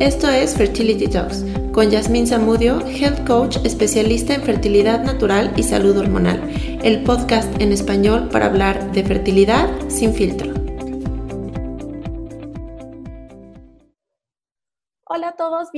Esto es Fertility Talks con Yasmín Zamudio, Health Coach especialista en fertilidad natural y salud hormonal, el podcast en español para hablar de fertilidad sin filtro.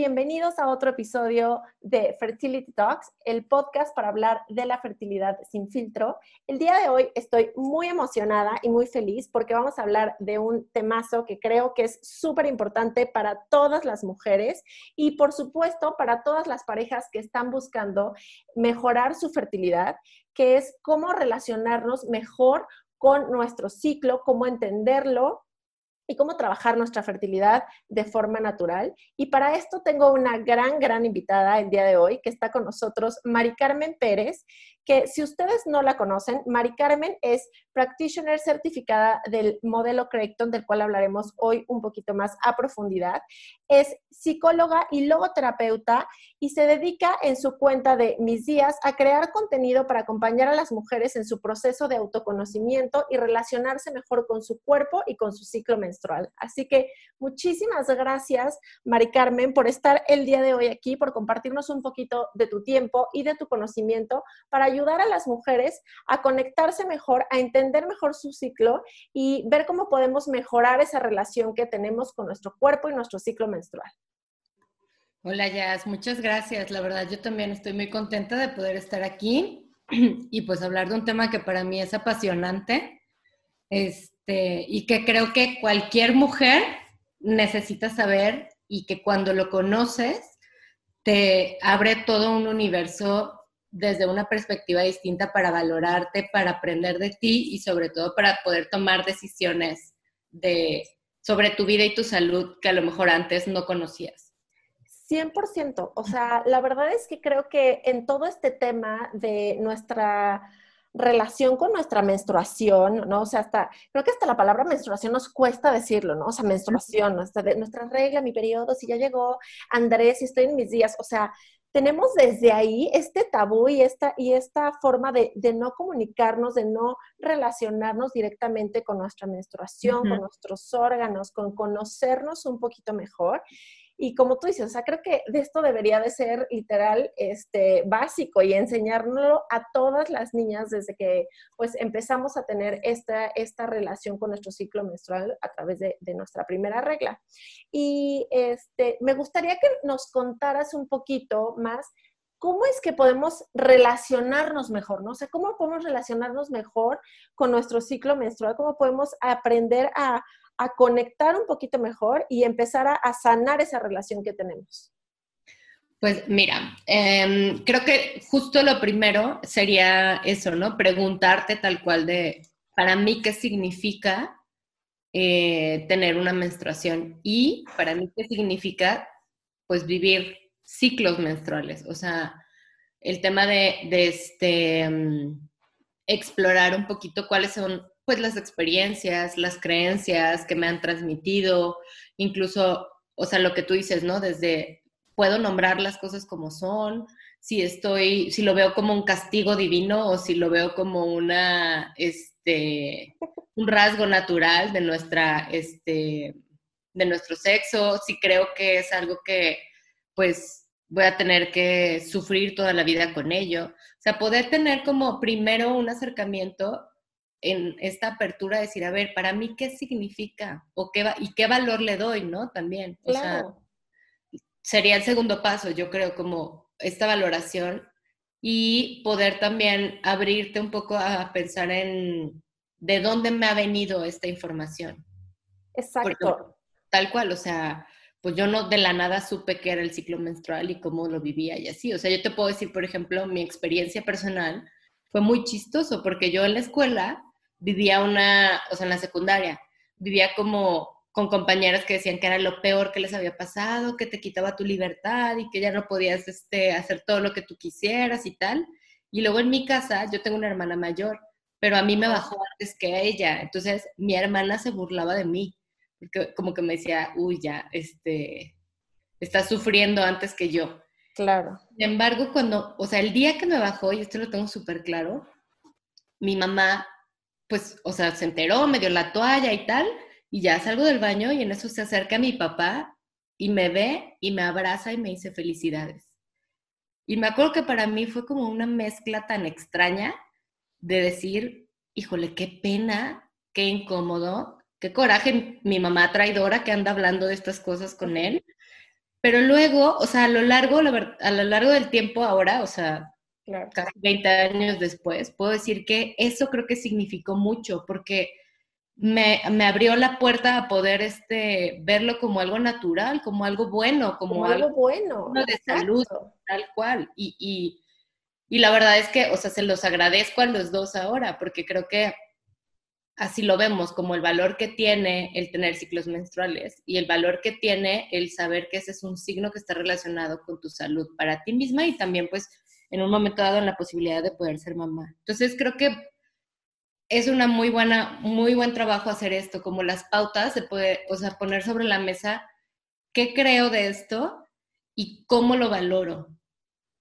Bienvenidos a otro episodio de Fertility Talks, el podcast para hablar de la fertilidad sin filtro. El día de hoy estoy muy emocionada y muy feliz porque vamos a hablar de un temazo que creo que es súper importante para todas las mujeres y por supuesto para todas las parejas que están buscando mejorar su fertilidad, que es cómo relacionarnos mejor con nuestro ciclo, cómo entenderlo, y cómo trabajar nuestra fertilidad de forma natural. Y para esto tengo una gran, gran invitada el día de hoy que está con nosotros, Mari Carmen Pérez, que si ustedes no la conocen, Mari Carmen es practitioner certificada del modelo Creighton, del cual hablaremos hoy un poquito más a profundidad. Es psicóloga y logoterapeuta y se dedica en su cuenta de Mis Días a crear contenido para acompañar a las mujeres en su proceso de autoconocimiento y relacionarse mejor con su cuerpo y con su ciclo menstrual. Así que muchísimas gracias, Mari Carmen, por estar el día de hoy aquí, por compartirnos un poquito de tu tiempo y de tu conocimiento para ayudar a las mujeres a conectarse mejor, a entender mejor su ciclo y ver cómo podemos mejorar esa relación que tenemos con nuestro cuerpo y nuestro ciclo menstrual. Hola Jazz, muchas gracias. La verdad, yo también estoy muy contenta de poder estar aquí y pues hablar de un tema que para mí es apasionante este, y que creo que cualquier mujer necesita saber y que cuando lo conoces te abre todo un universo desde una perspectiva distinta para valorarte, para aprender de ti y sobre todo para poder tomar decisiones de, sobre tu vida y tu salud que a lo mejor antes no conocías. 100%. O sea, la verdad es que creo que en todo este tema de nuestra relación con nuestra menstruación, ¿no? O sea, hasta, creo que hasta la palabra menstruación nos cuesta decirlo, ¿no? O sea, menstruación, nuestra, nuestra regla, mi periodo, si ya llegó Andrés, si estoy en mis días, o sea, tenemos desde ahí este tabú y esta, y esta forma de, no comunicarnos, de no relacionarnos directamente con nuestra menstruación, con nuestros órganos, con conocernos un poquito mejor. Y como tú dices, o sea, creo que de esto debería de ser literal este, básico y enseñárnoslo a todas las niñas desde que pues empezamos a tener esta, esta relación con nuestro ciclo menstrual a través de, de nuestra primera regla. Y este, me gustaría que nos contaras un poquito más ¿cómo es que podemos relacionarnos mejor? ¿no? O sea, ¿cómo podemos relacionarnos mejor con nuestro ciclo menstrual? ¿Cómo podemos aprender a, a conectar un poquito mejor y empezar a, sanar esa relación que tenemos? Pues mira, em, creo que justo lo primero sería eso, ¿no? Preguntarte tal cual de, para mí, ¿qué significa eh, tener una menstruación? Y para mí, ¿qué significa, pues, vivir ciclos menstruales? O sea, el tema de, este, em, explorar un poquito cuáles son pues las experiencias, las creencias que me han transmitido, incluso, o sea, lo que tú dices, ¿no? Desde puedo nombrar las cosas como son, si estoy, si lo veo como un castigo divino o si lo veo como una, este, un rasgo natural de nuestra, este, de nuestro sexo, si creo que es algo que, pues, voy a tener que sufrir toda la vida con ello. O sea, poder tener como primero un acercamiento en esta apertura de decir, a ver, para mí, ¿qué significa? O qué ¿Y qué valor le doy, no? También. O sea, sería el segundo paso, yo creo, como esta valoración y poder también abrirte un poco a pensar en de dónde me ha venido esta información. Exacto. tal cual, o sea, pues yo no de la nada supe qué era el ciclo menstrual y cómo lo vivía y así. O sea, yo te puedo decir, por ejemplo, mi experiencia personal fue muy chistoso porque yo en la escuela vivía una, o sea, en la secundaria, vivía como con compañeras que decían que era lo peor que les había pasado, que te quitaba tu libertad y que ya no podías este, hacer todo lo que tú quisieras y tal. Y luego en mi casa, yo tengo una hermana mayor, pero a mí me bajó antes que a ella. Entonces mi hermana se burlaba de mí, porque como que me decía, uy, ya, este, estás sufriendo antes que yo. Claro. Sin embargo, cuando, o sea, el día que me bajó, y esto lo tengo súper claro, mi mamá pues, o sea, se enteró, me dio la toalla y tal, y ya salgo del baño y en eso se acerca mi papá y me ve y me abraza y me dice felicidades. Y me acuerdo que para mí fue como una mezcla tan extraña de decir, híjole, qué pena, qué incómodo, qué coraje mi mamá traidora que anda hablando de estas cosas con él. Pero luego, o sea, a lo largo, a lo largo del tiempo ahora, o sea, casi 20 años después, puedo decir que eso creo que significó mucho, porque me, abrió la puerta a poder este, verlo como algo natural, como algo bueno, como, algo, bueno, de salud, tal cual. Y, y la verdad es que, o sea, se los agradezco a los dos ahora, porque creo que así lo vemos, como el valor que tiene el tener ciclos menstruales y el valor que tiene el saber que ese es un signo que está relacionado con tu salud para ti misma y también pues en un momento dado en la posibilidad de poder ser mamá. Entonces creo que es una muy buena, muy buen trabajo hacer esto, como las pautas de poder, o sea, poner sobre la mesa qué creo de esto y cómo lo valoro.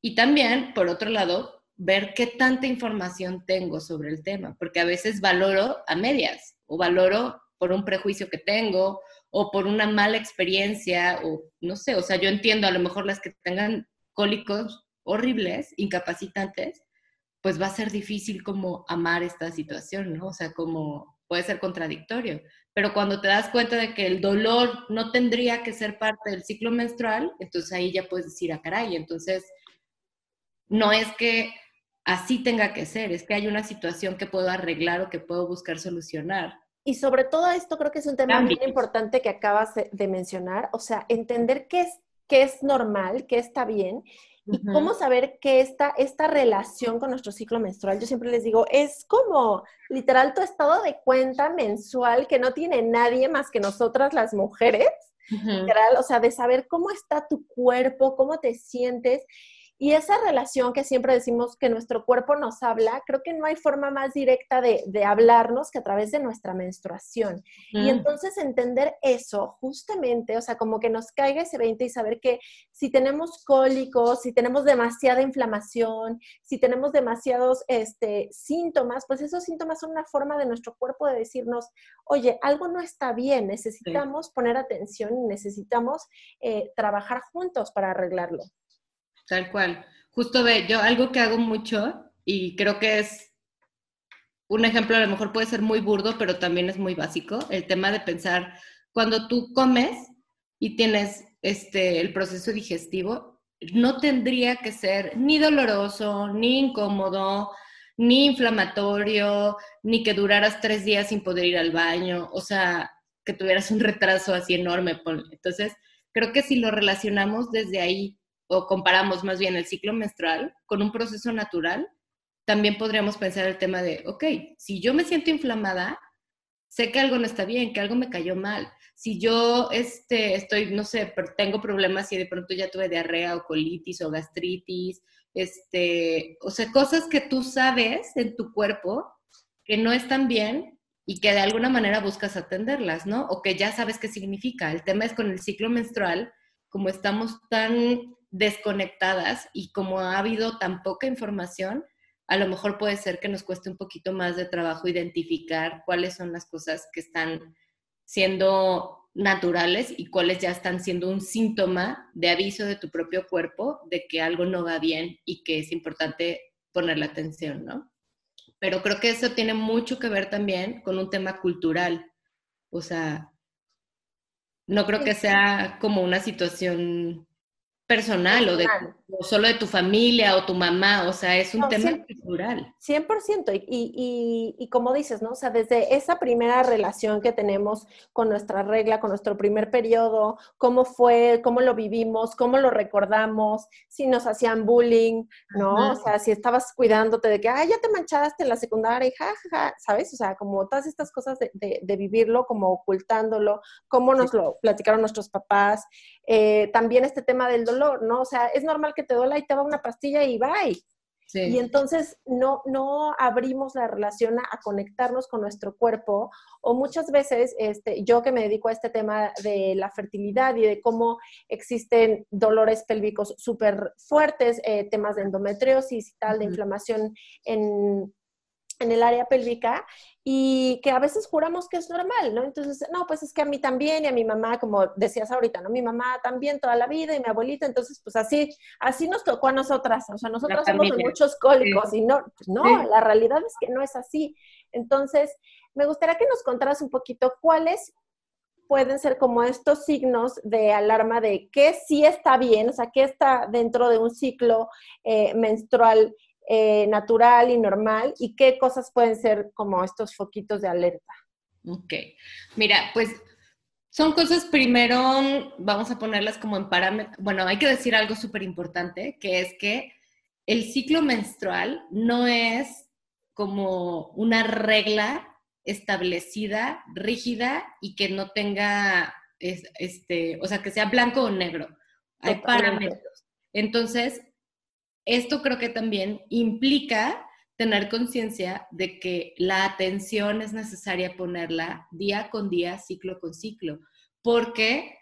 Y también, por otro lado, ver qué tanta información tengo sobre el tema, porque a veces valoro a medias o valoro por un prejuicio que tengo o por una mala experiencia o no sé, o sea, yo entiendo a lo mejor las que tengan cólicos horribles, incapacitantes, pues va a ser difícil como amar esta situación, ¿no? O sea, como puede ser contradictorio, pero cuando te das cuenta de que el dolor no tendría que ser parte del ciclo menstrual, entonces ahí ya puedes decir, a ah, caray, entonces no es que así tenga que ser, es que hay una situación que puedo arreglar o que puedo buscar solucionar. Y sobre todo esto creo que es un tema muy importante que acabas de, mencionar, o sea, entender qué es, qué es normal, qué está bien y cómo saber que esta, esta relación con nuestro ciclo menstrual, yo siempre les digo, es como literal tu estado de cuenta mensual que no tiene nadie más que nosotras las mujeres, literal, o sea, de saber cómo está tu cuerpo, cómo te sientes y esa relación que siempre decimos que nuestro cuerpo nos habla, creo que no hay forma más directa de, hablarnos que a través de nuestra menstruación. Y entonces entender eso justamente, o sea, como que nos caiga ese 20 y saber que si tenemos cólicos, si tenemos demasiada inflamación, si tenemos demasiados este, síntomas, pues esos síntomas son una forma de nuestro cuerpo de decirnos, oye, algo no está bien, necesitamos poner atención y necesitamos eh, trabajar juntos para arreglarlo. Tal cual. Justo ve, yo algo que hago mucho y creo que es un ejemplo, a lo mejor puede ser muy burdo, pero también es muy básico, el tema de pensar, cuando tú comes y tienes este, el proceso digestivo, no tendría que ser ni doloroso, ni incómodo, ni inflamatorio, ni que duraras tres días sin poder ir al baño, o sea, que tuvieras un retraso así enorme. Entonces, creo que si lo relacionamos desde ahí o comparamos más bien el ciclo menstrual con un proceso natural, también podríamos pensar el tema de, ok, si yo me siento inflamada, sé que algo no está bien, que algo me cayó mal. Si yo este, estoy, no sé, tengo problemas y de pronto ya tuve diarrea o colitis o gastritis, este, o sea, cosas que tú sabes en tu cuerpo que no están bien y que de alguna manera buscas atenderlas, ¿no? O que ya sabes qué significa. El tema es con el ciclo menstrual, como estamos tan desconectadas y como ha habido tan poca información, a lo mejor puede ser que nos cueste un poquito más de trabajo identificar cuáles son las cosas que están siendo naturales y cuáles ya están siendo un síntoma de aviso de tu propio cuerpo de que algo no va bien y que es importante ponerle atención, ¿no? Pero creo que eso tiene mucho que ver también con un tema cultural. O sea, no creo que sea como una situación personal o de solo de tu familia o tu mamá, o sea, es un tema cultural. 100%, y, y, y, como dices, ¿no? O sea, desde esa primera relación que tenemos con nuestra regla, con nuestro primer periodo, cómo fue, cómo lo vivimos, cómo lo recordamos, si nos hacían bullying, ¿no? O sea, si estabas cuidándote de que, ay, ya te manchaste en la secundaria, y ja, ¿sabes? O sea, como todas estas cosas de, de, vivirlo, como ocultándolo, cómo nos lo platicaron nuestros papás, eh, también este tema del dolor, ¿no? O sea, es normal que te duela y te va una pastilla y bye. Y entonces no, no abrimos la relación a, conectarnos con nuestro cuerpo o muchas veces este, yo que me dedico a este tema de la fertilidad y de cómo existen dolores pélvicos súper fuertes, eh, temas de endometriosis y tal, de inflamación en, en el área pélvica y que a veces juramos que es normal, ¿no? Entonces, no, pues es que a mí también y a mi mamá, como decías ahorita, ¿no? Mi mamá también toda la vida y mi abuelita, entonces, pues así, así nos tocó a nosotras, o sea, nosotros somos muchos cólicos y no, pues no, la realidad es que no es así. Entonces, me gustaría que nos contaras un poquito cuáles pueden ser como estos signos de alarma de qué sí está bien, o sea, qué está dentro de un ciclo eh, menstrual eh, natural y normal y qué cosas pueden ser como estos foquitos de alerta. Ok, mira, pues son cosas primero, vamos a ponerlas como en parámetros, bueno, hay que decir algo súper importante, que es que el ciclo menstrual no es como una regla establecida, rígida y que no tenga, este, o sea, que sea blanco o negro. Hay parámetros. Entonces, esto creo que también implica tener conciencia de que la atención es necesaria ponerla día con día, ciclo con ciclo, porque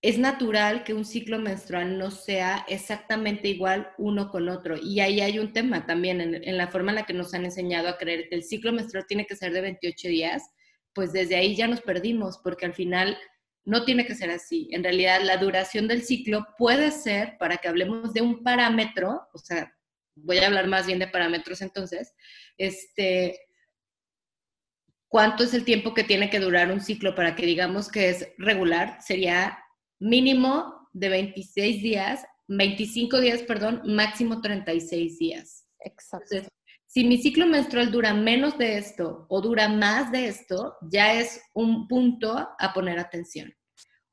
es natural que un ciclo menstrual no sea exactamente igual uno con otro. Y ahí hay un tema también en, la forma en la que nos han enseñado a creer que el ciclo menstrual tiene que ser de 28 días, pues desde ahí ya nos perdimos, porque al final no tiene que ser así. En realidad, la duración del ciclo puede ser, para que hablemos de un parámetro, o sea, voy a hablar más bien de parámetros entonces, este, ¿cuánto es el tiempo que tiene que durar un ciclo para que digamos que es regular? Sería mínimo de 26 días, 25 días, perdón, máximo 36 días. Exacto. si mi ciclo menstrual dura menos de esto o dura más de esto, ya es un punto a poner atención.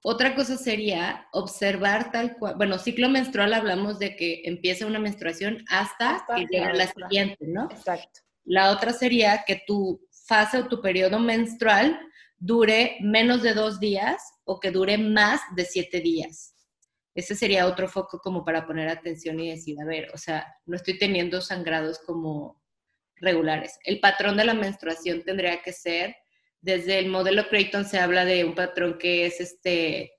Otra cosa sería observar tal cual, bueno, ciclo menstrual hablamos de que empieza una menstruación hasta, que llega la siguiente, ¿no? Exacto. La otra sería que tu fase o tu periodo menstrual dure menos de dos días o que dure más de siete días. Ese sería otro foco como para poner atención y decir, a ver, o sea, no estoy teniendo sangrados como regulares. El patrón de la menstruación tendría que ser desde el modelo Creighton se habla de un patrón que es este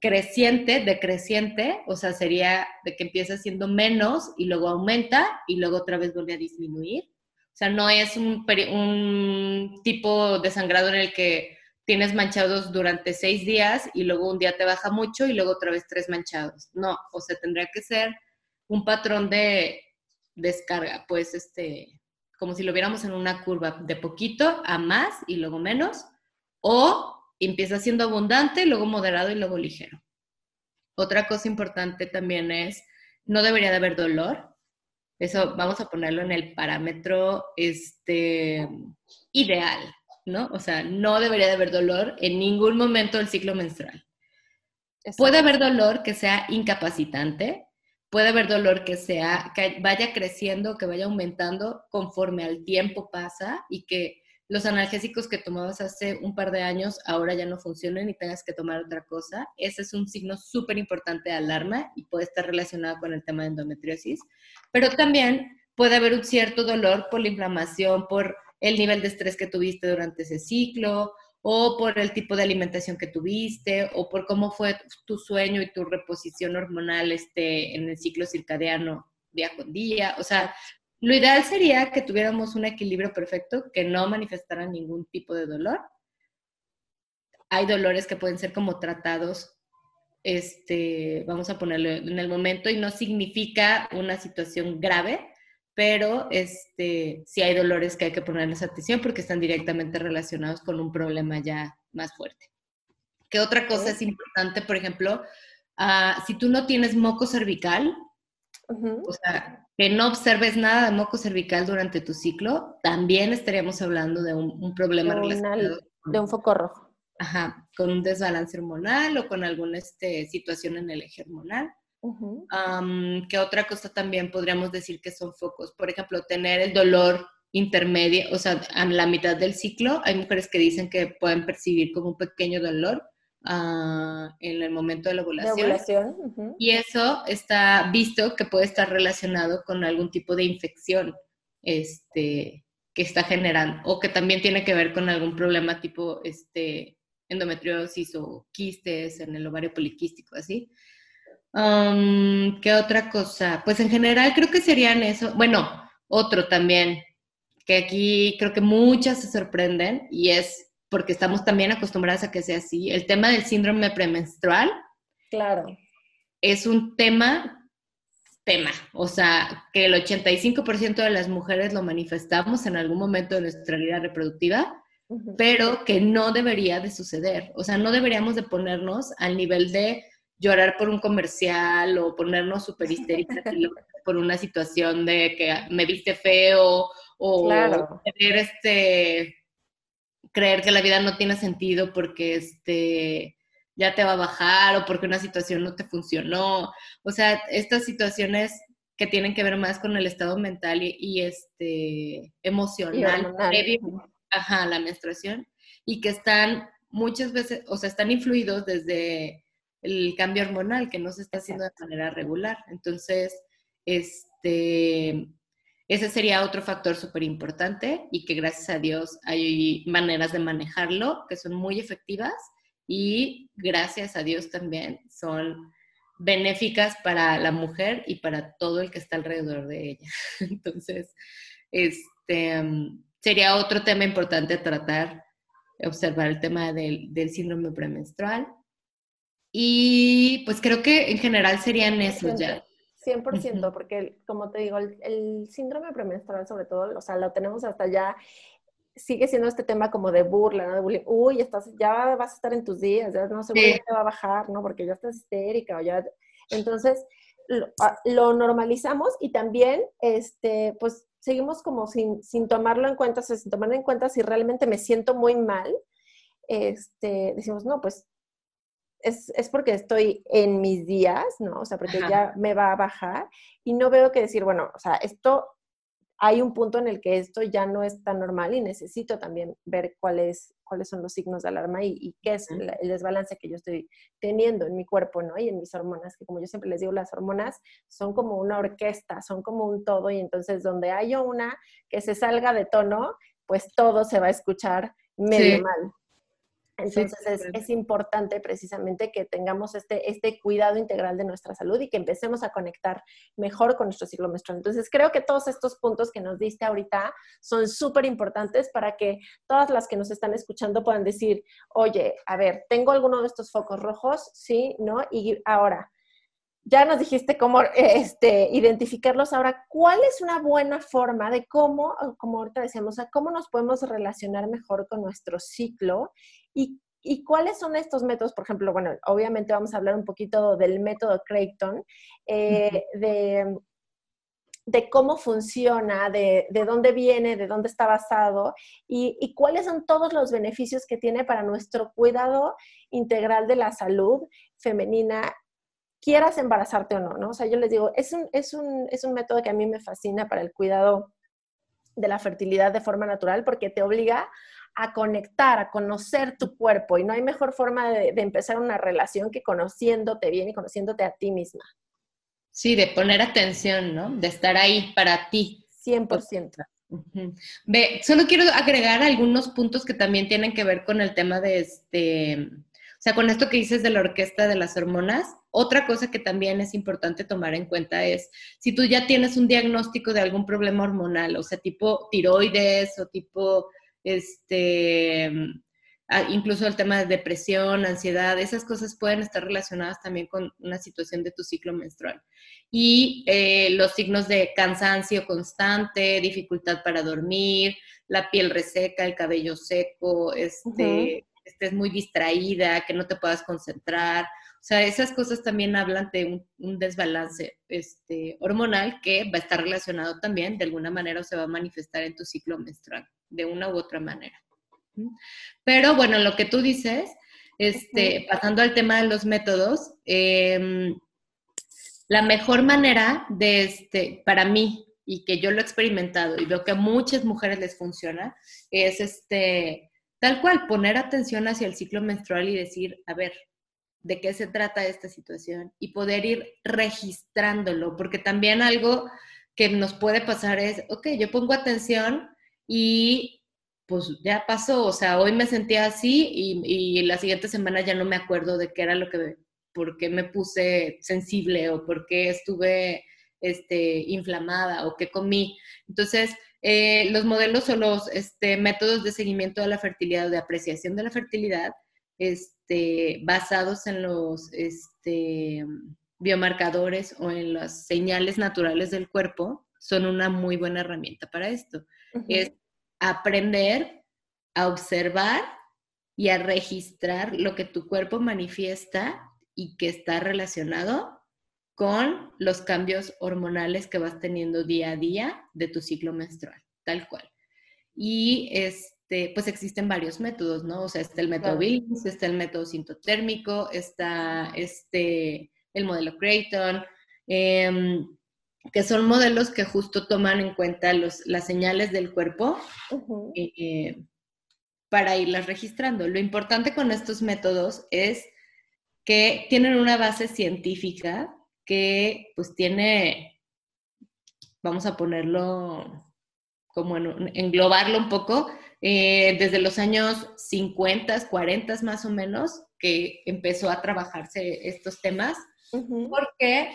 creciente, decreciente, o sea, sería de que empieza siendo menos y luego aumenta y luego otra vez vuelve a disminuir. O sea, no es un, un tipo de sangrado en el que tienes manchados durante seis días y luego un día te baja mucho y luego otra vez tres manchados. No, o sea, tendría que ser un patrón de descarga, pues este, como si lo viéramos en una curva de poquito a más y luego menos, o empieza siendo abundante, luego moderado y luego ligero. Otra cosa importante también es, no debería de haber dolor. Eso vamos a ponerlo en el parámetro este, ideal, ¿no? O sea, no debería de haber dolor en ningún momento del ciclo menstrual. Puede haber dolor que sea incapacitante, puede haber dolor que sea, que vaya creciendo, que vaya aumentando conforme al tiempo pasa y que los analgésicos que tomabas hace un par de años ahora ya no funcionen y tengas que tomar otra cosa. Ese es un signo súper importante de alarma y puede estar relacionado con el tema de endometriosis. Pero también puede haber un cierto dolor por la inflamación, por el nivel de estrés que tuviste durante ese ciclo o por el tipo de alimentación que tuviste, o por cómo fue tu sueño y tu reposición hormonal este, en el ciclo circadiano día con día. O sea, lo ideal sería que tuviéramos un equilibrio perfecto, que no manifestara ningún tipo de dolor. Hay dolores que pueden ser como tratados, este, vamos a ponerlo en el momento, y no significa una situación grave, pero este, sí hay dolores que hay que ponerles atención porque están directamente relacionados con un problema ya más fuerte. ¿Qué otra cosa es importante? Por ejemplo, ah, si tú no tienes moco cervical, o sea, que no observes nada de moco cervical durante tu ciclo, también estaríamos hablando de un, problema relacionado de un foco rojo. Ajá, con un desbalance hormonal o con alguna este, situación en el eje hormonal. ¿Qué otra cosa también podríamos decir que son focos? Por ejemplo, tener el dolor intermedio, o sea, a la mitad del ciclo, hay mujeres que dicen que pueden percibir como un pequeño dolor ah, en el momento de la ovulación. Y eso está visto que puede estar relacionado con algún tipo de infección este, que está generando, o que también tiene que ver con algún problema tipo este, endometriosis o quistes en el ovario poliquístico, así. ¿Qué otra cosa? Pues en general creo que serían eso. Bueno, otro también, que aquí creo que muchas se sorprenden y es porque estamos también acostumbradas a que sea así. El tema del síndrome premenstrual. Claro. Es un tema, tema, o sea, que el 85% de las mujeres lo manifestamos en algún momento de nuestra vida reproductiva, pero que no debería de suceder. O sea, no deberíamos de ponernos al nivel de llorar por un comercial o ponernos súper histéricas por una situación de que me viste feo o creer, este, creer que la vida no tiene sentido porque este, ya te va a bajar o porque una situación no te funcionó. O sea, estas situaciones que tienen que ver más con el estado mental y, este, emocional, ajá, la menstruación, y que están muchas veces, o sea, están influidos desde el cambio hormonal que no se está haciendo de manera regular. Entonces, este, ese sería otro factor súper importante y que gracias a Dios hay maneras de manejarlo que son muy efectivas y gracias a Dios también son benéficas para la mujer y para todo el que está alrededor de ella. Entonces, este sería otro tema importante tratar, observar el tema del, del síndrome premenstrual. Y pues creo que en general serían esos ya. 100%, porque como te digo, el, síndrome premenstrual sobre todo, o sea, lo tenemos hasta ya, sigue siendo este tema como de burla, ¿no? De bullying. Uy, estás, ya vas a estar en tus días, ya no sé sí. te va a bajar, ¿no? Porque ya estás histérica o ya... Entonces, ah, lo, normalizamos y también, este, pues, seguimos como sin, sin tomarlo en cuenta, o sea, sin tomar en cuenta si realmente me siento muy mal, este, decimos, no, pues es, porque estoy en mis días, ¿no? O sea, porque ya me va a bajar y no veo que decir, bueno, o sea, esto, hay un punto en el que esto ya no es tan normal y necesito también ver cuáles cuáles son los signos de alarma y, qué es el, desbalance que yo estoy teniendo en mi cuerpo, ¿no? Y en mis hormonas, que como yo siempre les digo, las hormonas son como una orquesta, son como un todo y entonces donde haya una que se salga de tono, pues todo se va a escuchar medio mal. Entonces es, importante precisamente que tengamos este, este cuidado integral de nuestra salud y que empecemos a conectar mejor con nuestro ciclo menstrual. Entonces creo que todos estos puntos que nos diste ahorita son súper importantes para que todas las que nos están escuchando puedan decir, oye, a ver, ¿tengo alguno de estos focos rojos? Sí, ¿no? Y ahora, ya nos dijiste cómo este, identificarlos. Ahora, ¿cuál es una buena forma de cómo, como ahorita decíamos, cómo nos podemos relacionar mejor con nuestro ciclo y, cuáles son estos métodos? Por ejemplo, bueno, obviamente vamos a hablar un poquito del método Creighton, eh, de, de, cómo funciona, de, de, dónde viene, de dónde está basado y, y cuáles son todos los beneficios que tiene para nuestro cuidado integral de la salud femenina quieras embarazarte o no, ¿no? O sea, yo les digo, es un, es un, es un método que a mí me fascina para el cuidado de la fertilidad de forma natural porque te obliga a conectar, a conocer tu cuerpo y no hay mejor forma de, empezar una relación que conociéndote bien y conociéndote a ti misma. Sí, de poner atención, ¿no? De estar ahí para ti. 100%. Ve, solo quiero agregar algunos puntos que también tienen que ver con el tema de este, o sea, con esto que dices de la orquesta de las hormonas, otra cosa que también es importante tomar en cuenta es si tú ya tienes un diagnóstico de algún problema hormonal, o sea, tipo tiroides o tipo, este, incluso el tema de depresión, ansiedad, esas cosas pueden estar relacionadas también con una situación de tu ciclo menstrual. Y eh, los signos de cansancio constante, dificultad para dormir, la piel reseca, el cabello seco, este, estés muy distraída, que no te puedas concentrar, sea, esas cosas también hablan de un, desbalance este, hormonal que va a estar relacionado también, de alguna manera, o se va a manifestar en tu ciclo menstrual, de una u otra manera. Pero bueno, lo que tú dices, este, pasando al tema de los métodos, em, la mejor manera de este, para mí, y que yo lo he experimentado y veo que a muchas mujeres les funciona, es este, tal cual, poner atención hacia el ciclo menstrual y decir, a ver, de qué se trata esta situación y poder ir registrándolo, porque también algo que nos puede pasar es, ok, yo pongo atención y pues ya pasó, o sea, hoy me sentía así y, la siguiente semana ya no me acuerdo de qué era lo que, por qué me puse sensible o por qué estuve este, inflamada o qué comí. Entonces, eh, los modelos o los este, métodos de seguimiento de la fertilidad o de apreciación de la fertilidad este, basados en los este, biomarcadores o en las señales naturales del cuerpo son una muy buena herramienta para esto. Es aprender a observar y a registrar lo que tu cuerpo manifiesta y que está relacionado con los cambios hormonales que vas teniendo día a día de tu ciclo menstrual, tal cual. Y este, pues existen varios métodos, ¿no? O sea, está el método Billings, está el método sintotérmico, está este, el modelo Creighton, em, que son modelos que justo toman en cuenta los, las señales del cuerpo eh, para irlas registrando. Lo importante con estos métodos es que tienen una base científica que pues tiene, vamos a ponerlo como en, englobarlo un poco, eh, desde los años 50, 40 más o menos, que empezó a trabajarse estos temas, porque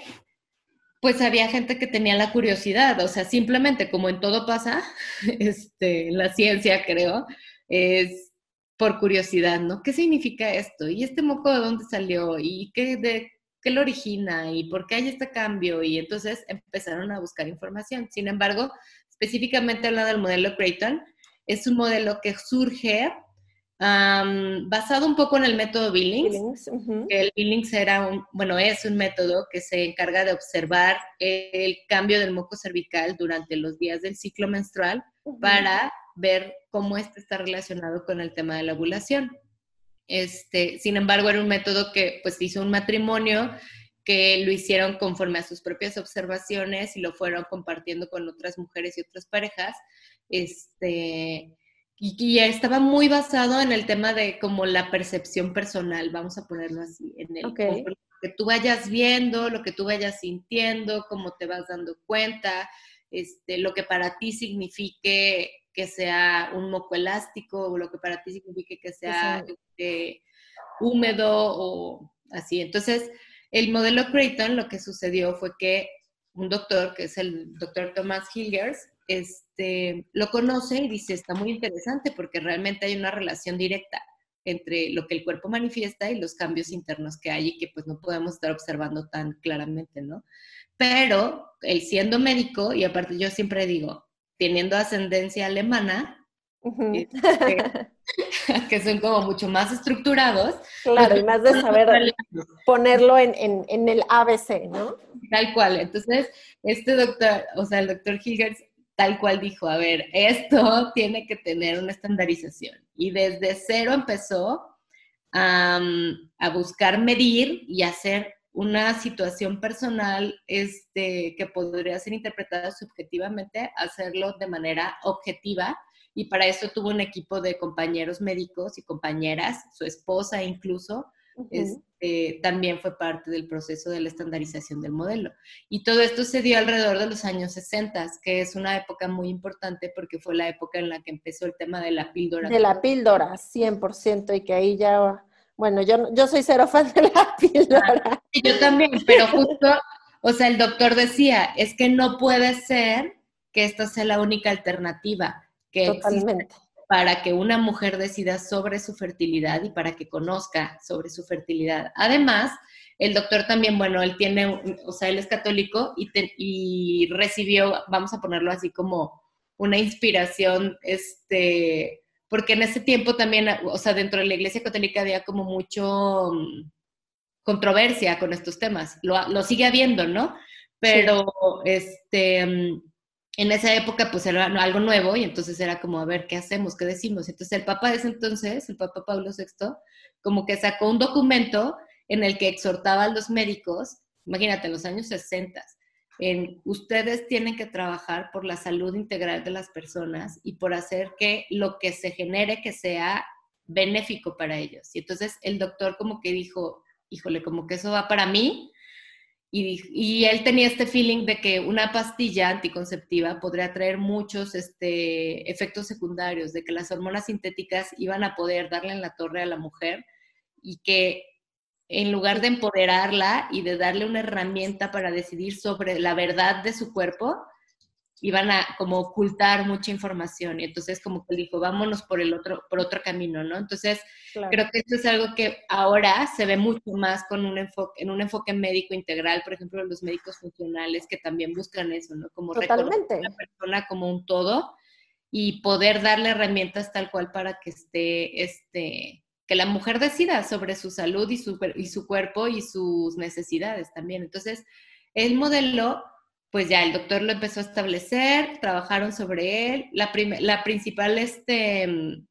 pues había gente que tenía la curiosidad, o sea, simplemente como en todo pasa, este, la ciencia creo, es por curiosidad, ¿no? ¿Qué significa esto? ¿Y este moco de dónde salió? ¿Y qué, de, qué lo origina? ¿Y por qué hay este cambio? Y entonces empezaron a buscar información. Sin embargo, específicamente hablando del modelo Creighton, es un modelo que surge basado un poco en el método Billings. El Billings era un, bueno, es un método que se encarga de observar el cambio del moco cervical durante los días del ciclo menstrual para ver cómo este está relacionado con el tema de la ovulación. Este, sin embargo, era un método que pues hizo un matrimonio que lo hicieron conforme a sus propias observaciones y lo fueron compartiendo con otras mujeres y otras parejas. Este, y, estaba muy basado en el tema de como la percepción personal, vamos a ponerlo así, en el lo que tú vayas viendo, lo que tú vayas sintiendo, cómo te vas dando cuenta, este, lo que para ti signifique que sea un moco elástico o lo que para ti signifique que sea este, húmedo o así. Entonces, el modelo Creighton lo que sucedió fue que un doctor, que es el doctor Thomas Hilgers, este, lo conoce y dice, está muy interesante porque realmente hay una relación directa entre lo que el cuerpo manifiesta y los cambios internos que hay y que pues no podemos estar observando tan claramente, ¿no? Pero él siendo médico, y aparte yo siempre digo, teniendo ascendencia alemana, este, que son como mucho más estructurados. Claro, y más de saber ponerlo en, en, el ABC, ¿no? Tal cual. Entonces, este doctor, o sea, el doctor Hilgers, tal cual dijo, a ver, esto tiene que tener una estandarización. Y desde cero empezó a buscar medir y hacer una situación personal este, que podría ser interpretada subjetivamente, hacerlo de manera objetiva. Y para eso tuvo un equipo de compañeros médicos y compañeras, su esposa incluso, este, también fue parte del proceso de la estandarización del modelo. Y todo esto se dio alrededor de los años 60, que es una época muy importante porque fue la época en la que empezó el tema de la píldora. De la píldora, 100%, y que ahí ya bueno, yo, yo soy cero fan de la píldora. Yo también, pero justo, o sea, el doctor decía, es que no puede ser que esta sea la única alternativa que para que una mujer decida sobre su fertilidad y para que conozca sobre su fertilidad. Además, el doctor también, bueno, él tiene, o sea, él es católico y, y recibió, vamos a ponerlo así como una inspiración, este, porque en ese tiempo también, o sea, dentro de la Iglesia Católica había como mucho mm, controversia con estos temas. Lo, sigue habiendo, ¿no? Pero este, mm, en esa época pues era algo nuevo y entonces era como, a ver, ¿qué hacemos? ¿Qué decimos? Entonces el Papa de ese entonces, el Papa Pablo VI, como que sacó un documento en el que exhortaba a los médicos, imagínate, en los años 60, en ustedes tienen que trabajar por la salud integral de las personas y por hacer que lo que se genere que sea benéfico para ellos. Y entonces el doctor como que dijo, híjole, como que eso va para mí. Y, él tenía este feeling de que una pastilla anticonceptiva podría traer muchos este, efectos secundarios, de que las hormonas sintéticas iban a poder darle en la torre a la mujer y que en lugar de empoderarla y de darle una herramienta para decidir sobre la verdad de su cuerpo, iban a como ocultar mucha información y entonces como que dijo, vámonos por el otro, por otro camino, ¿no? Entonces, creo que esto es algo que ahora se ve mucho más con un enfoque, en un enfoque médico integral, por ejemplo, los médicos funcionales que también buscan eso, ¿no? Como Totalmente. reconocer a la persona como un todo y poder darle herramientas tal cual para que esté, este, que la mujer decida sobre su salud y su, y su cuerpo y sus necesidades también. Entonces, el modelo pues ya el doctor lo empezó a establecer, trabajaron sobre él. La, la principal este, mm,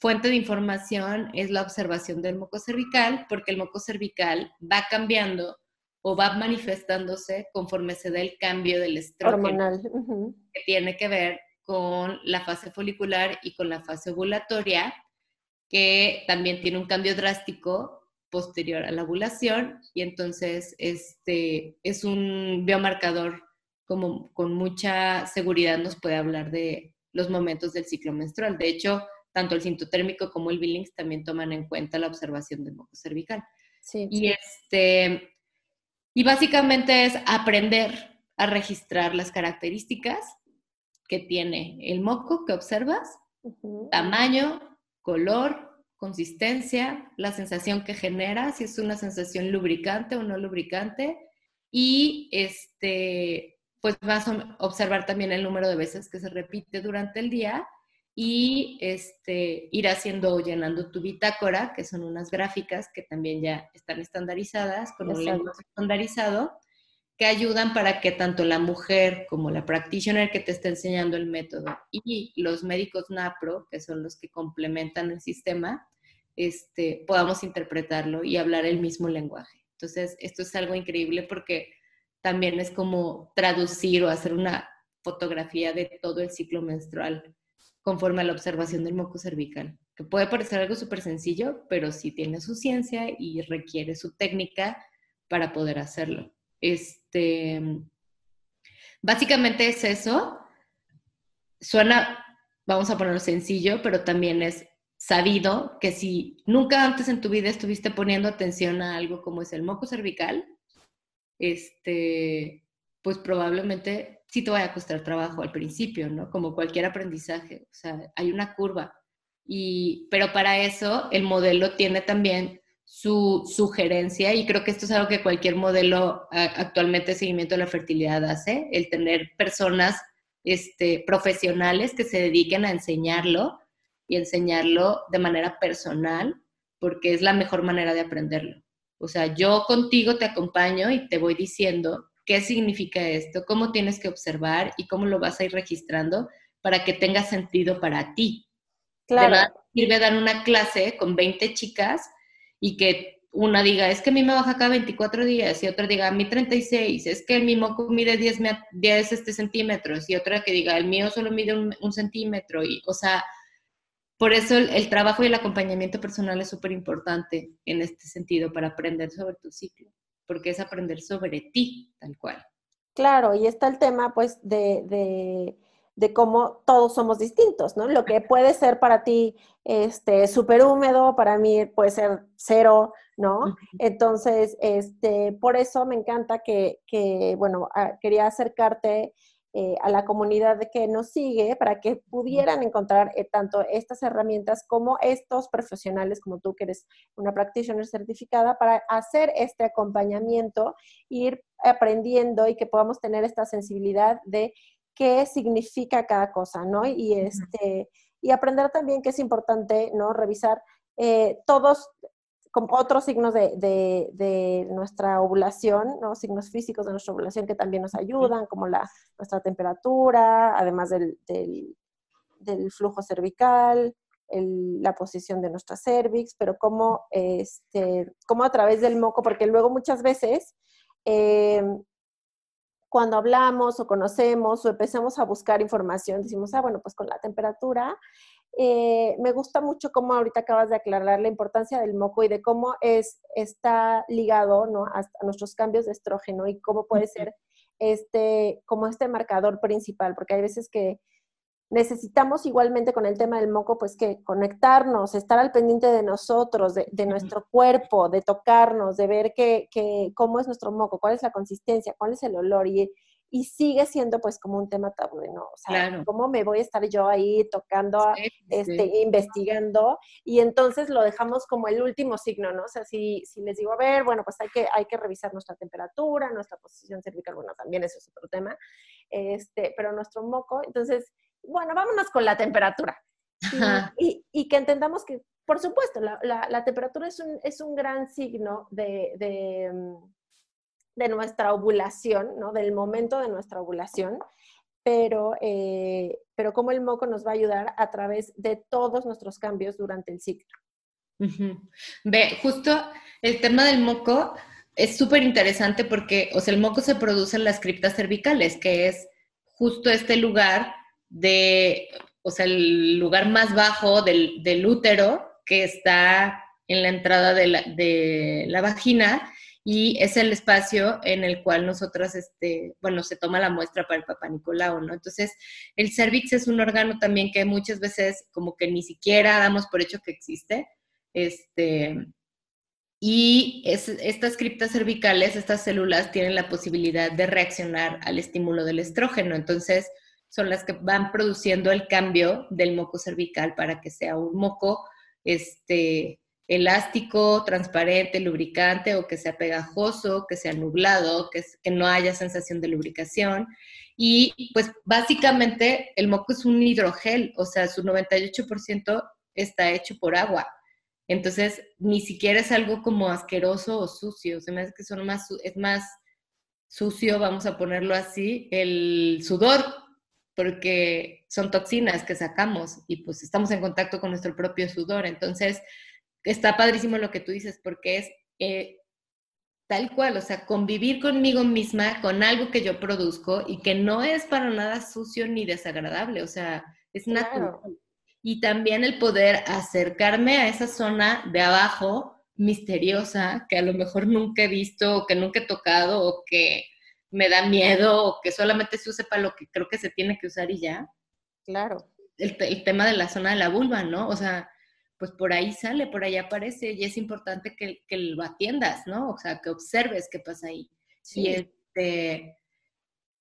fuente de información es la observación del moco cervical, porque el moco cervical va cambiando o va manifestándose conforme se da el cambio del estrógeno, que tiene que ver con la fase folicular y con la fase ovulatoria, que también tiene un cambio drástico posterior a la ovulación y entonces este es un biomarcador como con mucha seguridad nos puede hablar de los momentos del ciclo menstrual. De hecho, tanto el sintotérmico como el Billings también toman en cuenta la observación del moco cervical. Sí. Y este y básicamente es aprender a registrar las características que tiene el moco que observas, tamaño, color, consistencia, la sensación que genera, si es una sensación lubricante o no lubricante, y este, pues vas a observar también el número de veces que se repite durante el día y este, ir haciendo, llenando tu bitácora, que son unas gráficas que también ya están estandarizadas, con un lenguaje estandarizado, que ayudan para que tanto la mujer como la practitioner que te está enseñando el método y los médicos NAPRO, que son los que complementan el sistema, este, podamos interpretarlo y hablar el mismo lenguaje. Entonces, esto es algo increíble porque también es como traducir o hacer una fotografía de todo el ciclo menstrual conforme a la observación del moco cervical, que puede parecer algo súper sencillo, pero sí tiene su ciencia y requiere su técnica para poder hacerlo. Este, básicamente es eso. Suena, vamos a ponerlo sencillo, pero también es sabido que si nunca antes en tu vida estuviste poniendo atención a algo como es el moco cervical, este, pues probablemente sí te vaya a costar trabajo al principio, ¿no? Como cualquier aprendizaje, o sea, hay una curva. Y, pero para eso el modelo tiene también su sugerencia y creo que esto es algo que cualquier modelo actualmente de seguimiento de la fertilidad hace, el tener personas este, profesionales que se dediquen a enseñarlo y enseñarlo de manera personal, porque es la mejor manera de aprenderlo. O sea, yo contigo te acompaño y te voy diciendo qué significa esto, cómo tienes que observar y cómo lo vas a ir registrando para que tenga sentido para ti. Claro. De sirve dar una clase con 20 chicas y que una diga, es que a mí me baja cada 24 días, y otra diga, a mí 36, es que mi moco mide 10, 10 este, centímetros, y otra que diga, el mío solo mide un, un centímetro, y, o sea, por eso el, trabajo y el acompañamiento personal es súper importante en este sentido para aprender sobre tu ciclo, porque es aprender sobre ti, tal cual. Claro, y está el tema pues de, de cómo todos somos distintos, ¿no? Lo que puede ser para ti este súper húmedo, para mí puede ser cero, ¿no? Entonces, este, por eso me encanta que, que bueno, ah, quería acercarte eh, a la comunidad que nos sigue para que pudieran encontrar eh, tanto estas herramientas como estos profesionales como tú que eres una practitioner certificada para hacer este acompañamiento, ir aprendiendo y que podamos tener esta sensibilidad de qué significa cada cosa, ¿no? Y, este, y aprender también que es importante, ¿no? Revisar eh, todos otros signos de, nuestra ovulación, ¿no? signos físicos de nuestra ovulación que también nos ayudan, como la, nuestra temperatura, además del, flujo cervical, la posición de nuestra cervix, pero como, este, como a través del moco, porque luego muchas veces eh, cuando hablamos o conocemos o empezamos a buscar información, decimos, ah, bueno, pues con la temperatura eh, me gusta mucho cómo ahorita acabas de aclarar la importancia del moco y de cómo es, está ligado ¿no? a, nuestros cambios de estrógeno y cómo puede ser este, como este marcador principal, porque hay veces que necesitamos igualmente con el tema del moco, pues que conectarnos, estar al pendiente de nosotros, de, nuestro cuerpo, de tocarnos, de ver que, cómo es nuestro moco, cuál es la consistencia, cuál es el olor. Y, y sigue siendo pues como un tema tabú, ¿no? O sea, ¿cómo me voy a estar yo ahí tocando, este, investigando? Y entonces lo dejamos como el último signo, ¿no? O sea, si, si les digo, a ver, bueno, pues hay que, hay que revisar nuestra temperatura, nuestra posición cervical, bueno, también eso es otro tema, este, pero nuestro moco, entonces, bueno, vámonos con la temperatura. Y, y, que entendamos que, por supuesto, la, la, temperatura es un, es un gran signo de, de mm, de nuestra ovulación, ¿no? Del momento de nuestra ovulación, pero, eh, pero cómo el moco nos va a ayudar a través de todos nuestros cambios durante el ciclo. Ve, justo el tema del moco es súper interesante porque, o sea, el moco se produce en las criptas cervicales, que es justo este lugar de, o sea, el lugar más bajo del, del útero que está en la entrada de la, de la vagina y es el espacio en el cual nosotras, este, bueno, se toma la muestra para el Papa Nicolau, ¿no? Entonces, el cervix es un órgano también que muchas veces como que ni siquiera damos por hecho que existe, este, y estas criptas cervicales, estas células tienen la posibilidad de reaccionar al estímulo del estrógeno, entonces son las que van produciendo el cambio del moco cervical para que sea un moco, este, elástico, transparente, lubricante o que sea pegajoso, que sea nublado, que, no haya sensación de lubricación. Y pues básicamente el moco es un hidrogel, o sea, su 98% está hecho por agua. Entonces, ni siquiera es algo como asqueroso o sucio, se me hace que son más, es más sucio, vamos a ponerlo así, el sudor, porque son toxinas que sacamos y pues estamos en contacto con nuestro propio sudor. Entonces, está padrísimo lo que tú dices, porque es eh, tal cual, o sea, convivir conmigo misma, con algo que yo produzco y que no es para nada sucio ni desagradable, o sea, es natural. Y también el poder acercarme a esa zona de abajo misteriosa que a lo mejor nunca he visto o que nunca he tocado o que me da miedo o que solamente se use para lo que creo que se tiene que usar y ya. Claro. El, el tema de la zona de la vulva, ¿no? O sea, pues por ahí sale, por ahí aparece y es importante que, lo atiendas, ¿no? O sea, que observes qué pasa ahí. Y este,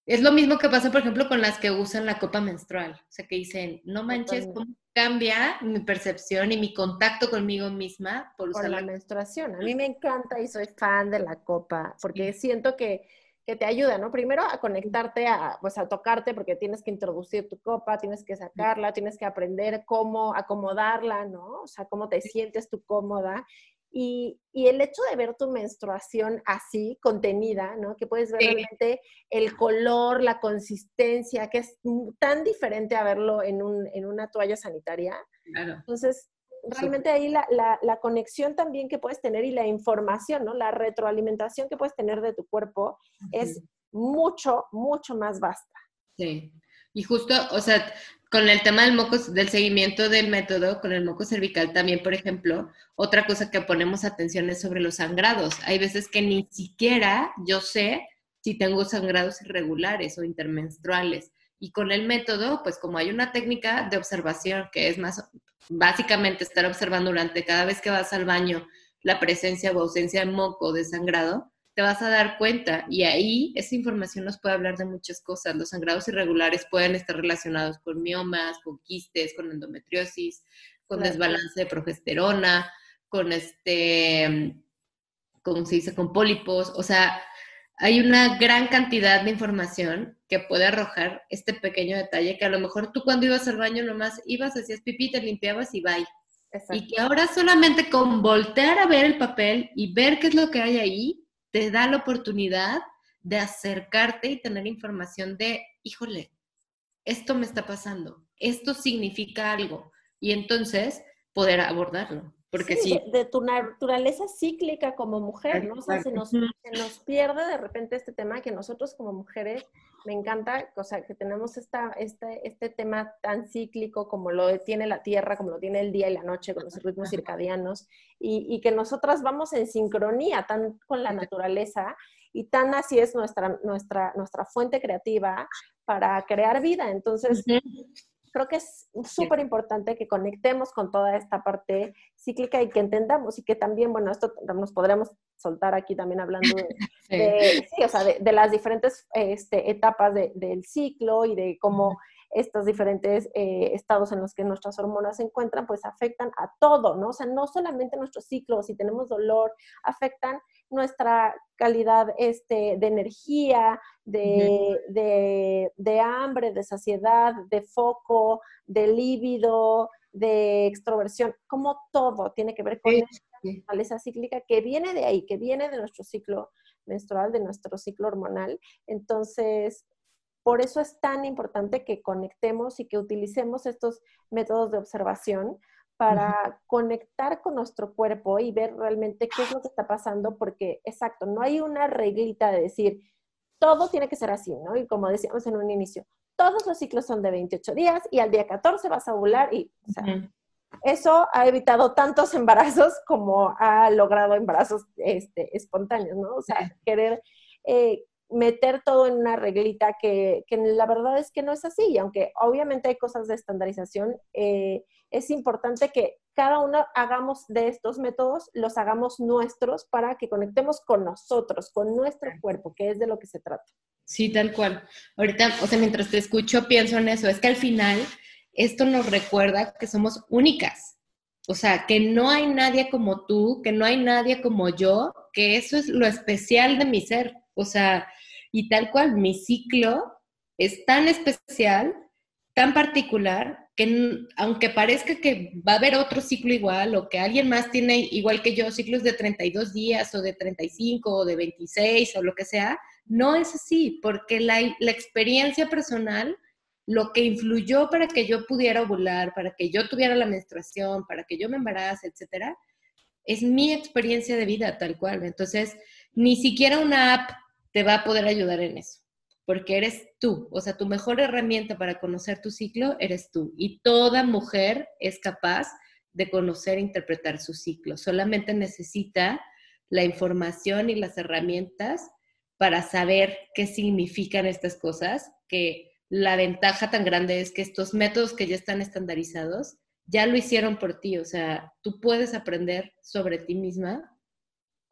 es lo mismo que pasa, por ejemplo, con las que usan la copa menstrual. O sea, que dicen, no manches, ¿cómo cambia mi percepción y mi contacto conmigo misma por usar la, menstruación? A mí me encanta y soy fan de la copa porque siento que que te ayuda, ¿no? Primero a conectarte, a, pues a tocarte, porque tienes que introducir tu copa, tienes que sacarla, tienes que aprender cómo acomodarla, ¿no? O sea, cómo te sientes tú cómoda. Y, y, el hecho de ver tu menstruación así, contenida, ¿no? Que puedes ver realmente el color, la consistencia, que es tan diferente a verlo en, un, en una toalla sanitaria. Claro. Entonces, realmente ahí la, la, conexión también que puedes tener y la información, ¿no? La retroalimentación que puedes tener de tu cuerpo es mucho, mucho más vasta. Sí. Y justo, o sea, con el tema del moco, del seguimiento del método, con el moco cervical también, por ejemplo, otra cosa que ponemos atención es sobre los sangrados. Hay veces que ni siquiera yo sé si tengo sangrados irregulares o intermenstruales. Y con el método, pues como hay una técnica de observación que es más básicamente estar observando durante cada vez que vas al baño la presencia o ausencia de moco, de sangrado, te vas a dar cuenta y ahí esa información nos puede hablar de muchas cosas. Los sangrados irregulares pueden estar relacionados con miomas, con quistes, con endometriosis, con desbalance de progesterona, con este, ¿cómo se dice? Con pólipos. O sea, hay una gran cantidad de información que puede arrojar este pequeño detalle que a lo mejor tú cuando ibas al baño nomás ibas, hacías pipí, te limpiabas y bye. Y que ahora solamente con voltear a ver el papel y ver qué es lo que hay ahí, te da la oportunidad de acercarte y tener información de, híjole, esto me está pasando, esto significa algo. Y entonces poder abordarlo. Porque sí, De, tu naturaleza cíclica como mujer, ¿no? O sea, se nos, nos, pierde de repente este tema que nosotros como mujeres, me encanta, o sea, que tenemos esta, este, este tema tan cíclico como lo tiene la Tierra, como lo tiene el día y la noche, con los ritmos circadianos, y, y que nosotras vamos en sincronía tan con la naturaleza, y tan así es nuestra, nuestra, nuestra fuente creativa para crear vida. Entonces, creo que es súper importante que conectemos con toda esta parte cíclica y que entendamos y que también, bueno, esto nos podremos soltar aquí también hablando de, sí. o sea, de, las diferentes este, etapas del ciclo y de cómo estos diferentes eh, estados en los que nuestras hormonas se encuentran, pues afectan a todo, ¿no? O sea, no solamente nuestro ciclo, si tenemos dolor, afectan nuestra calidad este, de energía, de, de, hambre, de saciedad, de foco, de líbido, de extroversión, como todo tiene que ver con esa cíclica que viene de ahí, que viene de nuestro ciclo menstrual, de nuestro ciclo hormonal. Entonces, por eso es tan importante que conectemos y que utilicemos estos métodos de observación para conectar con nuestro cuerpo y ver realmente qué es lo que está pasando, porque, exacto, no hay una reglita de decir, todo tiene que ser así, ¿no? Y como decíamos en un inicio, todos los ciclos son de 28 días y al día 14 vas a ovular y, o sea, eso ha evitado tantos embarazos como ha logrado embarazos este, espontáneos, ¿no? O sea, querer eh, meter todo en una reglita que, que, la verdad es que no es así, y aunque obviamente hay cosas de estandarización, eh, es importante que cada uno hagamos de estos métodos, los hagamos nuestros para que conectemos con nosotros, con nuestro cuerpo, que es de lo que se trata. Sí, tal cual. Ahorita, o sea, mientras te escucho, pienso en eso. Es que al final esto nos recuerda que somos únicas. O sea, que no hay nadie como tú, que no hay nadie como yo, que eso es lo especial de mi ser. O sea, y tal cual, mi ciclo es tan especial, tan particular, que aunque parezca que va a haber otro ciclo igual o que alguien más tiene igual que yo ciclos de 32 días o de 35 o de 26 o lo que sea, no es así, porque la, la experiencia personal, lo que influyó para que yo pudiera ovular, para que yo tuviera la menstruación, para que yo me embarace, etcétera, es mi experiencia de vida tal cual. Entonces, ni siquiera una app te va a poder ayudar en eso porque eres tú, o sea, tu mejor herramienta para conocer tu ciclo eres tú. Y toda mujer es capaz de conocer e interpretar su ciclo. Solamente necesita la información y las herramientas para saber qué significan estas cosas, que la ventaja tan grande es que estos métodos que ya están estandarizados ya lo hicieron por ti, o sea, tú puedes aprender sobre ti misma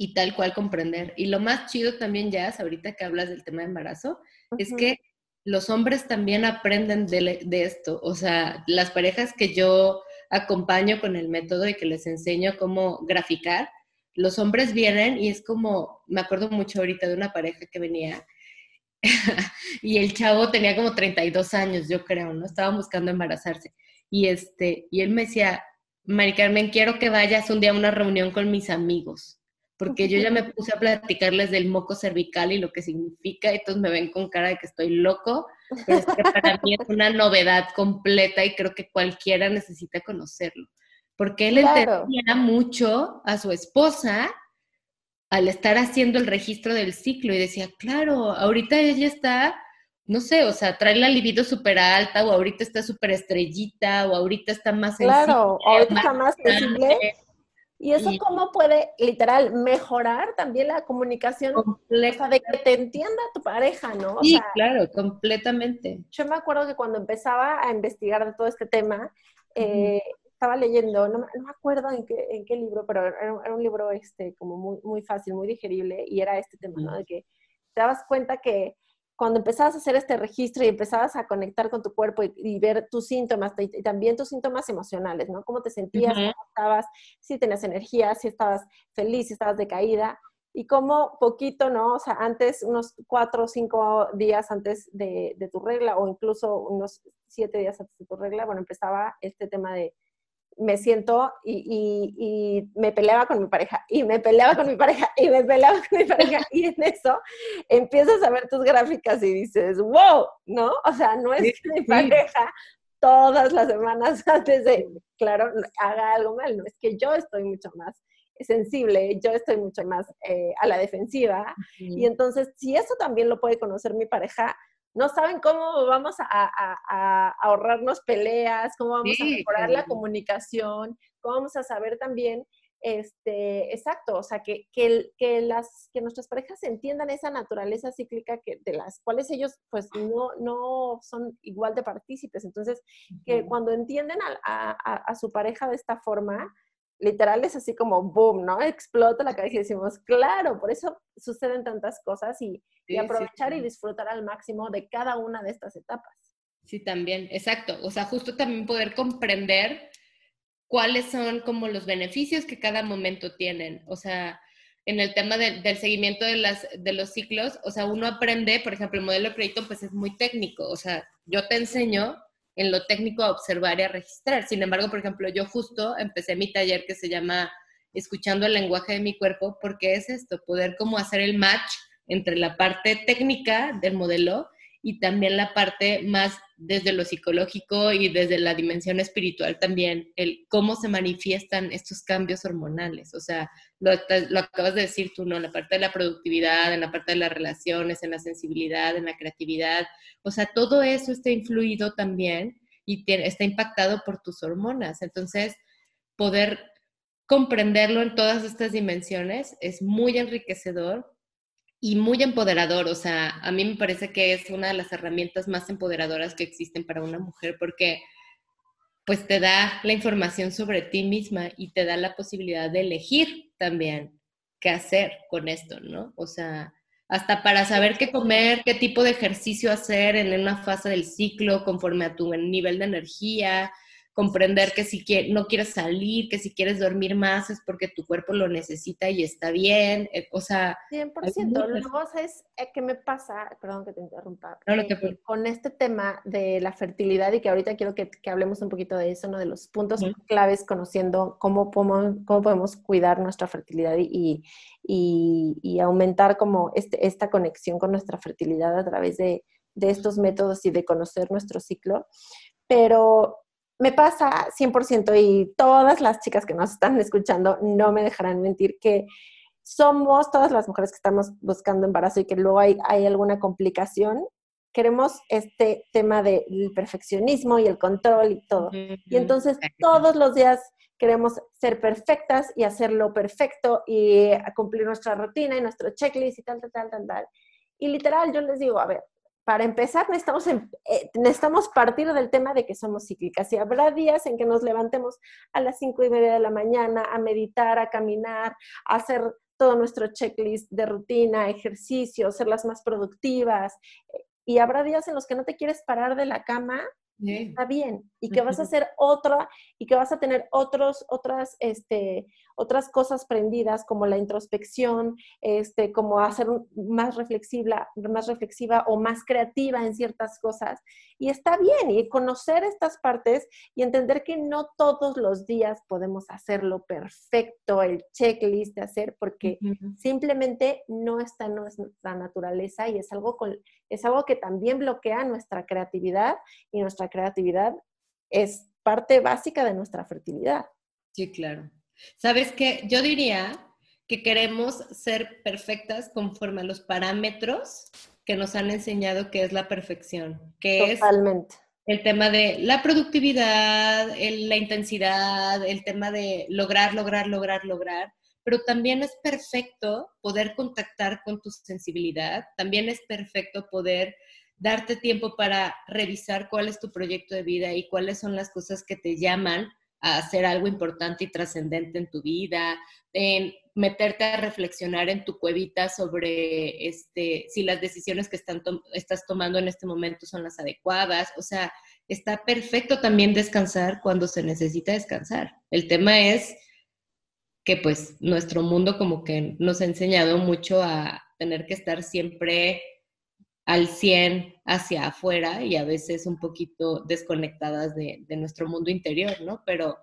y tal cual comprender. Y lo más chido también ya ahorita que hablas del tema de embarazo, es que los hombres también aprenden de, esto. O sea, las parejas que yo acompaño con el método y que les enseño cómo graficar, los hombres vienen y es como, me acuerdo mucho ahorita de una pareja que venía y el chavo tenía como 32 años, yo creo, ¿no? Estaban buscando embarazarse. Y, este, y él me decía, Mari Carmen, quiero que vayas un día a una reunión con mis amigos porque yo ya me puse a platicarles del moco cervical y lo que significa, y todos me ven con cara de que estoy loco, pero es que para mí es una novedad completa y creo que cualquiera necesita conocerlo, porque él entendía mucho a su esposa al estar haciendo el registro del ciclo y decía, claro, ahorita ella está, no sé, o sea, trae la libido súper alta o ahorita está súper estrellita o ahorita está más Claro, ahorita está más sensible y eso cómo puede, literal, mejorar también la comunicación, o sea, de que te entienda tu pareja, ¿no? sí, claro, completamente. Yo me acuerdo que cuando empezaba a investigar de todo este tema, eh, estaba leyendo, no, me acuerdo en qué, en qué libro, pero era, un libro este, como muy, muy fácil, muy digerible, y era este tema, ¿no? De que te dabas cuenta que cuando empezabas a hacer este registro y empezabas a conectar con tu cuerpo y, ver tus síntomas y, también tus síntomas emocionales, ¿no? Cómo te sentías, cómo estabas, si tenías energía, si estabas feliz, si estabas decaída y cómo poquito, ¿no? O sea, antes, unos cuatro o cinco días antes de, de tu regla o incluso unos siete días antes de tu regla, bueno, empezaba este tema de me siento y, me peleaba con mi pareja, y me peleaba con mi pareja, y me peleaba con mi pareja, y en eso empiezas a ver tus gráficas y dices, wow, ¿no? O sea, no es que mi pareja todas las semanas antes de, claro, haga algo mal, no, es que yo estoy mucho más sensible, yo estoy mucho más eh, a la defensiva, y entonces si eso también lo puede conocer mi pareja, no saben cómo vamos a, ahorrarnos peleas, cómo vamos a mejorar la comunicación, cómo vamos a saber también este, exacto, o sea, que, que, que, las, que nuestras parejas entiendan esa naturaleza cíclica que, de las cuales ellos pues no, no son igual de partícipes. Entonces, que cuando entienden a, a, a, su pareja de esta forma, literal es así como boom, ¿no? Explota la cabeza y decimos, claro, por eso suceden tantas cosas y, y aprovechar y disfrutar al máximo de cada una de estas etapas. Sí, también, exacto. O sea, justo también poder comprender cuáles son como los beneficios que cada momento tienen. O sea, en el tema del seguimiento de, las, de los ciclos, o sea, uno aprende, por ejemplo, el modelo de crédito pues es muy técnico, o sea, yo te enseño en lo técnico a observar y a registrar. Sin embargo, por ejemplo, yo justo empecé mi taller que se llama Escuchando el lenguaje de mi cuerpo, porque es esto, poder como hacer el match entre la parte técnica del modelo y también la parte más desde lo psicológico y desde la dimensión espiritual también, el cómo se manifiestan estos cambios hormonales. O sea, lo, lo, acabas de decir tú, ¿no? La parte de la productividad, en la parte de las relaciones, en la sensibilidad, en la creatividad. O sea, todo eso está influido también y tiene, está impactado por tus hormonas. Entonces, poder comprenderlo en todas estas dimensiones es muy enriquecedor y muy empoderador. O sea, a mí me parece que es una de las herramientas más empoderadoras que existen para una mujer porque pues te da la información sobre ti misma y te da la posibilidad de elegir también qué hacer con esto, ¿no? O sea, hasta para saber qué comer, qué tipo de ejercicio hacer en una fase del ciclo conforme a tu nivel de energía, comprender que si no quieres salir, que si quieres dormir más es porque tu cuerpo lo necesita y está bien, eh, o sea... 100%. Luego, ¿sabes eh, qué me pasa? Perdón que te interrumpa. Eh, con este tema de la fertilidad y que ahorita quiero que, que hablemos un poquito de eso, ¿no? De los puntos claves conociendo cómo podemos, cómo podemos cuidar nuestra fertilidad y, y, y aumentar como este, esta conexión con nuestra fertilidad a través de, de estos métodos y de conocer nuestro ciclo. Pero me pasa 100% y todas las chicas que nos están escuchando no me dejarán mentir que somos todas las mujeres que estamos buscando embarazo y que luego hay, hay alguna complicación, queremos este tema del perfeccionismo y el control y todo. Y entonces todos los días queremos ser perfectas y hacerlo perfecto y cumplir nuestra rutina y nuestro checklist y tal, tal, tal, tal, tal. Y literal, yo les digo, a ver, para empezar, necesitamos, eh, necesitamos partir del tema de que somos cíclicas y habrá días en que nos levantemos a las cinco y media de la mañana a meditar, a caminar, a hacer todo nuestro checklist de rutina, ejercicio, ser las más productivas. Eh, y habrá días en los que no te quieres parar de la cama está bien y que vas a hacer otra y que vas a tener otros otras este otras cosas prendidas como la introspección este como hacer más reflexiva más reflexiva o más creativa en ciertas cosas. Y está bien y conocer estas partes y entender que no todos los días podemos hacerlo perfecto el checklist de hacer porque simplemente no está en nuestra naturaleza y es algo con, es algo que también bloquea nuestra creatividad y nuestra creatividad es parte básica de nuestra fertilidad. Sí, claro. ¿Sabes qué? Yo diría que queremos ser perfectas conforme a los parámetros que nos han enseñado que es la perfección, que Totalmente. es el tema de la productividad, la intensidad, el tema de lograr, lograr, lograr, lograr, pero también es perfecto poder contactar con tu sensibilidad, también es perfecto poder darte tiempo para revisar cuál es tu proyecto de vida y cuáles son las cosas que te llaman a hacer algo importante y trascendente en tu vida, en meterte a reflexionar en tu cuevita sobre este, si las decisiones que están estás tomando en este momento son las adecuadas. O sea, está perfecto también descansar cuando se necesita descansar. El tema es que pues nuestro mundo como que nos ha enseñado mucho a tener que estar siempre al 100 hacia afuera y a veces un poquito desconectadas de, nuestro mundo interior, ¿no? Pero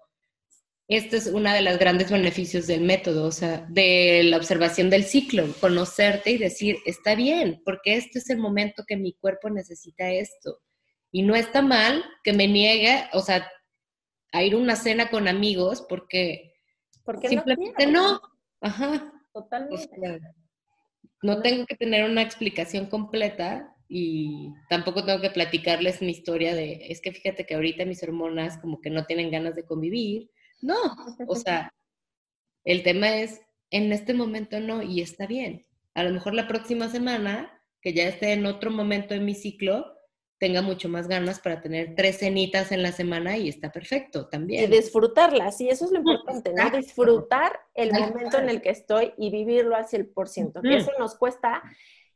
este es uno de los grandes beneficios del método, o sea, de la observación del ciclo, conocerte y decir, está bien, porque este es el momento que mi cuerpo necesita esto. Y no está mal que me niegue, o sea, a ir a una cena con amigos porque, porque simplemente no. Ajá. Totalmente no tengo que tener una explicación completa y tampoco tengo que platicarles mi historia de, es que fíjate que ahorita mis hormonas como que no tienen ganas de convivir. No, o sea, El tema es, en este momento no, y está bien. A lo mejor la próxima semana, que ya esté en otro momento en mi ciclo, tenga mucho más ganas para tener tres cenitas en la semana y está perfecto también. Y disfrutarlas, y eso es lo importante, ¿no? Disfrutar el momento en el que estoy y vivirlo al 100%, que eso nos cuesta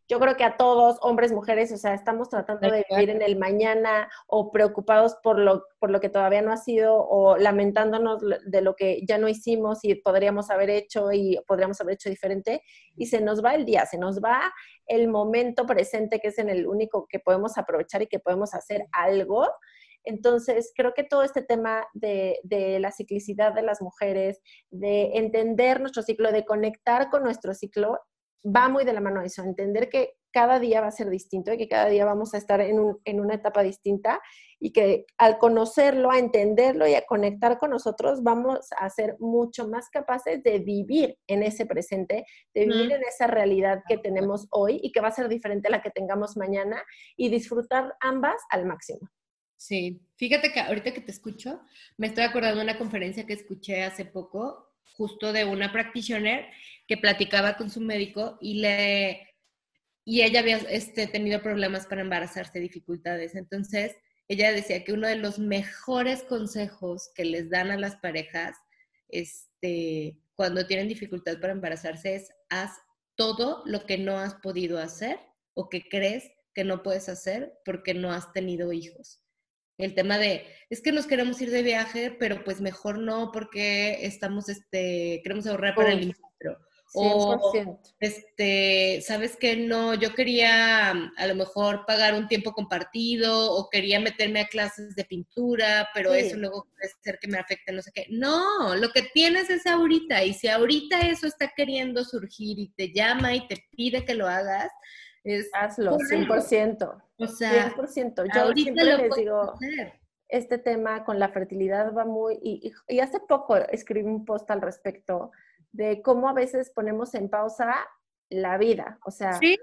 yo creo que a todos, hombres, mujeres, o sea, estamos tratando de vivir en el mañana o preocupados por lo, por lo que todavía no ha sido o lamentándonos de lo que ya no hicimos y podríamos haber hecho y podríamos haber hecho diferente. Y se nos va el día, se nos va el momento presente que es en el único que podemos aprovechar y que podemos hacer algo. Entonces, creo que todo este tema de, de, la ciclicidad de las mujeres, de entender nuestro ciclo, de conectar con nuestro ciclo, va muy de la mano eso, entender que cada día va a ser distinto y que cada día vamos a estar en, una etapa distinta y que al conocerlo, a entenderlo y a conectar con nosotros, vamos a ser mucho más capaces de vivir en ese presente, de vivir en esa realidad que tenemos hoy y que va a ser diferente a la que tengamos mañana y disfrutar ambas al máximo. Sí, fíjate que ahorita que te escucho, me estoy acordando de una conferencia que escuché hace poco justo de una practitioner que platicaba con su médico y le y ella había este, tenido problemas para embarazarse, dificultades. Entonces, ella decía que uno de los mejores consejos que les dan a las parejas este, cuando tienen dificultad para embarazarse es haz todo lo que no has podido hacer o que crees que no puedes hacer porque no has tenido hijos. El tema de, es que nos queremos ir de viaje, pero pues mejor no porque estamos, este, queremos ahorrar para el intro. O, este, ¿sabes qué? No, yo quería a lo mejor pagar un tiempo compartido o quería meterme a clases de pintura, pero eso luego puede ser que me afecte, no sé qué. No, lo que tienes es ahorita y si ahorita eso está queriendo surgir y te llama y te pide que lo hagas, es... Hazlo, 100%. O sea, 100%. Yo siempre les digo, este tema con la fertilidad va muy, y, y, hace poco escribí un post al respecto de cómo a veces ponemos en pausa la vida, o sea, sí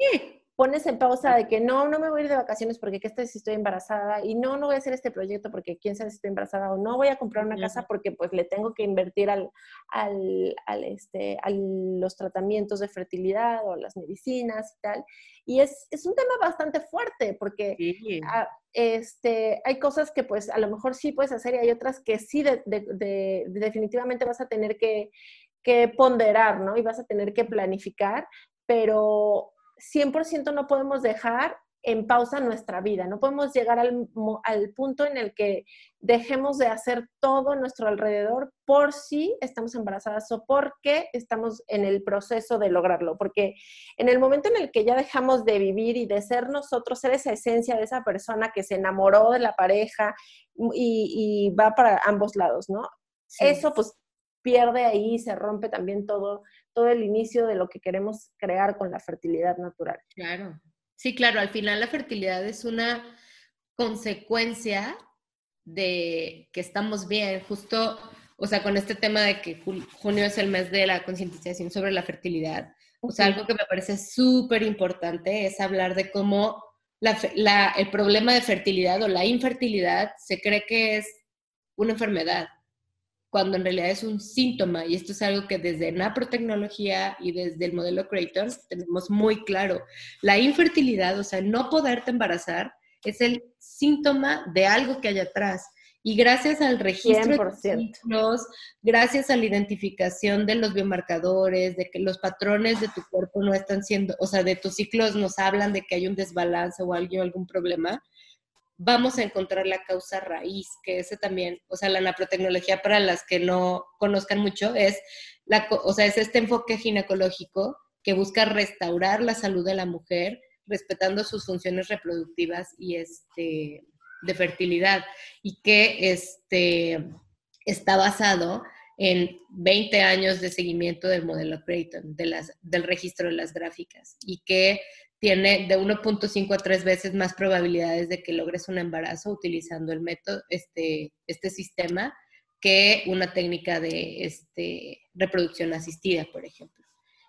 pones en pausa de que no, no me voy a ir de vacaciones porque qué estoy si estoy embarazada y no, no voy a hacer este proyecto porque quién sabe si estoy embarazada o no voy a comprar una casa porque pues le tengo que invertir al, al, al este, a los tratamientos de fertilidad o las medicinas y tal. Y es, es un tema bastante fuerte porque este, hay cosas que pues a lo mejor sí puedes hacer y hay otras que sí de, de, definitivamente vas a tener que, que ponderar, ¿no? Y vas a tener que planificar, pero 100% no podemos dejar en pausa nuestra vida, no podemos llegar al, punto en el que dejemos de hacer todo nuestro alrededor por si estamos embarazadas o porque estamos en el proceso de lograrlo, porque en el momento en el que ya dejamos de vivir y de ser nosotros, ser esa esencia de esa persona que se enamoró de la pareja y, va para ambos lados, ¿no? Eso pues pierde ahí, se rompe también todo, todo el inicio de lo que queremos crear con la fertilidad natural. Claro, sí, claro, al final la fertilidad es una consecuencia de que estamos bien, justo, o sea, con este tema de que junio es el mes de la concientización sobre la fertilidad. O sea, algo que me parece súper importante es hablar de cómo el problema de fertilidad o la infertilidad se cree que es una enfermedad cuando en realidad es un síntoma, y esto es algo que desde naprotecnología y desde el modelo Creighton tenemos muy claro. La infertilidad, o sea, no poderte embarazar, es el síntoma de algo que hay atrás. Y gracias al registro de ciclos, gracias a la identificación de los biomarcadores, de que los patrones de tu cuerpo no están siendo, o sea, de tus ciclos nos hablan de que hay un desbalance o algo, algún problema, vamos a encontrar la causa raíz, que ese también, o sea, la naprotecnología para las que no conozcan mucho es, la, o sea, es este enfoque ginecológico que busca restaurar la salud de la mujer, respetando sus funciones reproductivas y este, de fertilidad, y que este, está basado en 20 años de seguimiento del modelo Creighton, de las, del registro de las gráficas, y que tiene de 1.5 a 3 veces más probabilidades de que logres un embarazo utilizando el método, este, este sistema, que una técnica de este, reproducción asistida, por ejemplo.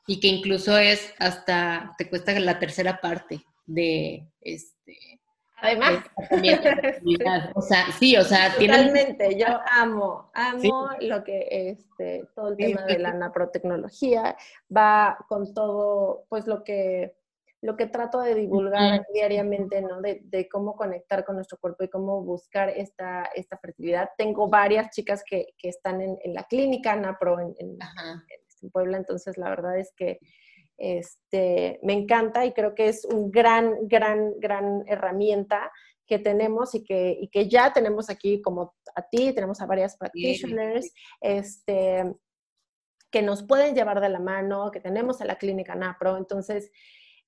Y que incluso es hasta, te cuesta la tercera parte de este... Además. O sea, sí, o sea, Totalmente, yo amo, amo lo que, este, todo el tema de la naprotecnología va con todo, pues lo que, lo que trato de divulgar diariamente, ¿no? De, cómo conectar con nuestro cuerpo y cómo buscar esta, esta fertilidad. Tengo varias chicas que, están en, la clínica NAPRO en, en, en Puebla, entonces la verdad es que este, me encanta y creo que es un gran, gran, gran herramienta que tenemos y que, y que ya tenemos aquí como a ti, tenemos a varias practitioners, este, que nos pueden llevar de la mano, que tenemos en la clínica NAPRO. Entonces,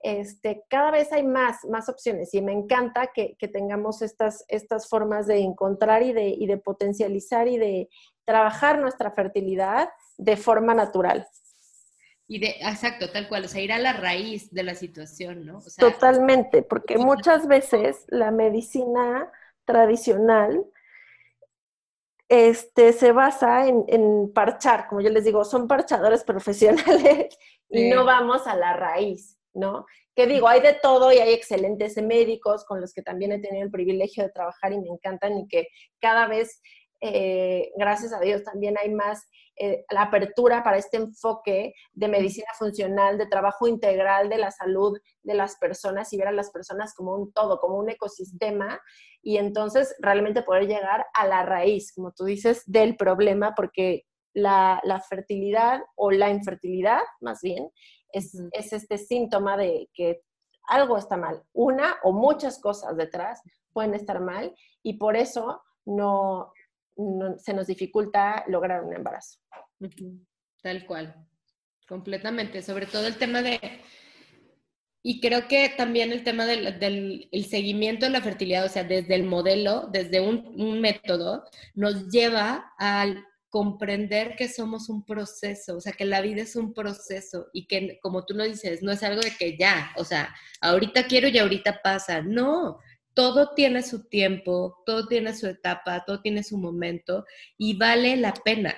este, cada vez hay más, más opciones y me encanta que, que tengamos estas, estas formas de encontrar y de, y de potencializar y de trabajar nuestra fertilidad de forma natural. Y de, exacto, tal cual, o sea, ir a la raíz de la situación, ¿no? Totalmente, porque muchas veces la medicina tradicional este, se basa en, parchar, como yo les digo, son parchadores profesionales y no vamos a la raíz, ¿no? Que digo, hay de todo y hay excelentes médicos con los que también he tenido el privilegio de trabajar y me encantan y que cada vez, eh, gracias a Dios, también hay más eh, la apertura para este enfoque de medicina funcional, de trabajo integral de la salud de las personas y ver a las personas como un todo, como un ecosistema y entonces realmente poder llegar a la raíz, como tú dices, del problema, porque la, fertilidad o la infertilidad, más bien, es, es este síntoma de que algo está mal. Una o muchas cosas detrás pueden estar mal y por eso no, se nos dificulta lograr un embarazo. Tal cual, completamente. Sobre todo el tema de, y creo que también el tema del, seguimiento de la fertilidad, o sea, desde el modelo, desde un, método, nos lleva al comprender que somos un proceso, o sea, que la vida es un proceso y que, como tú lo dices, no es algo de que ya, o sea, ahorita quiero y ahorita pasa. No, todo tiene su tiempo, todo tiene su etapa, todo tiene su momento y vale la pena.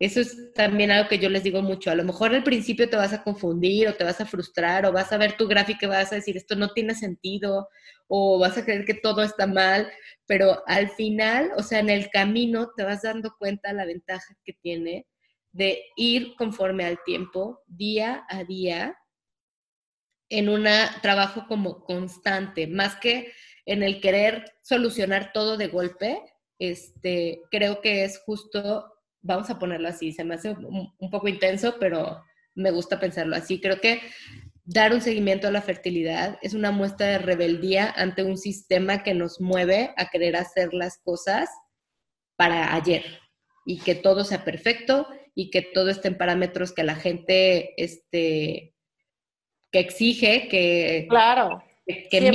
Eso es también algo que yo les digo mucho. A lo mejor al principio te vas a confundir o te vas a frustrar o vas a ver tu gráfica y vas a decir esto no tiene sentido o vas a creer que todo está mal, pero al final, o sea, en el camino te vas dando cuenta la ventaja que tiene de ir conforme al tiempo, día a día, en un trabajo como constante, más que en el querer solucionar todo de golpe, este, creo que es justo, vamos a ponerlo así, se me hace un, poco intenso, pero me gusta pensarlo así. Creo que dar un seguimiento a la fertilidad es una muestra de rebeldía ante un sistema que nos mueve a querer hacer las cosas para ayer y que todo sea perfecto y que todo esté en parámetros que la gente este, que exige que claro que,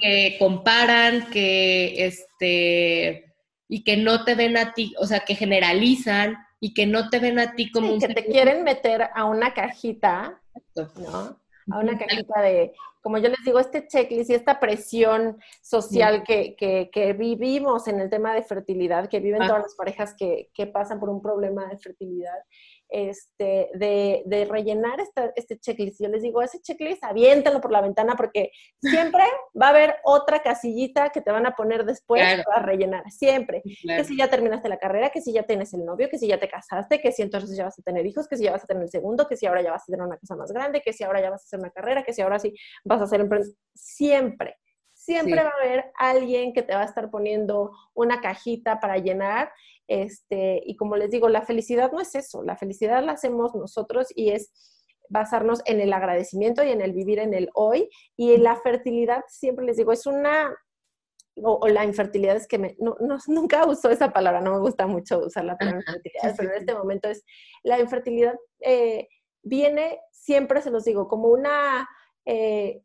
que comparan, que este y que no te ven a ti, o sea, que generalizan y que no te ven a ti como un que te quieren meter a una cajita, ¿no? A una cajita de, como yo les digo, este checklist y esta presión social que, que, vivimos en el tema de fertilidad, que viven ah. todas las parejas que, que pasan por un problema de fertilidad este, de, de rellenar este checklist. Yo les digo, ese checklist, aviéntalo por la ventana porque siempre va a haber otra casillita que te van a poner después para rellenar, siempre. Que si ya terminaste la carrera, que si ya tienes el novio, que si ya te casaste, que si entonces ya vas a tener hijos, que si ya vas a tener el segundo, que si ahora ya vas a tener una casa más grande, que si ahora ya vas a hacer una carrera, que si ahora sí vas a hacer empresa. Siempre. Siempre va a haber alguien que te va a estar poniendo una cajita para llenar este, y como les digo, la felicidad no es eso, la felicidad la hacemos nosotros y es basarnos en el agradecimiento y en el vivir en el hoy. Y la fertilidad, siempre les digo, es una, o, la infertilidad es que me, no, nunca uso esa palabra, no me gusta mucho usar la palabra infertilidad, pero en este momento es, la infertilidad eh, viene, siempre se los digo, como una eh,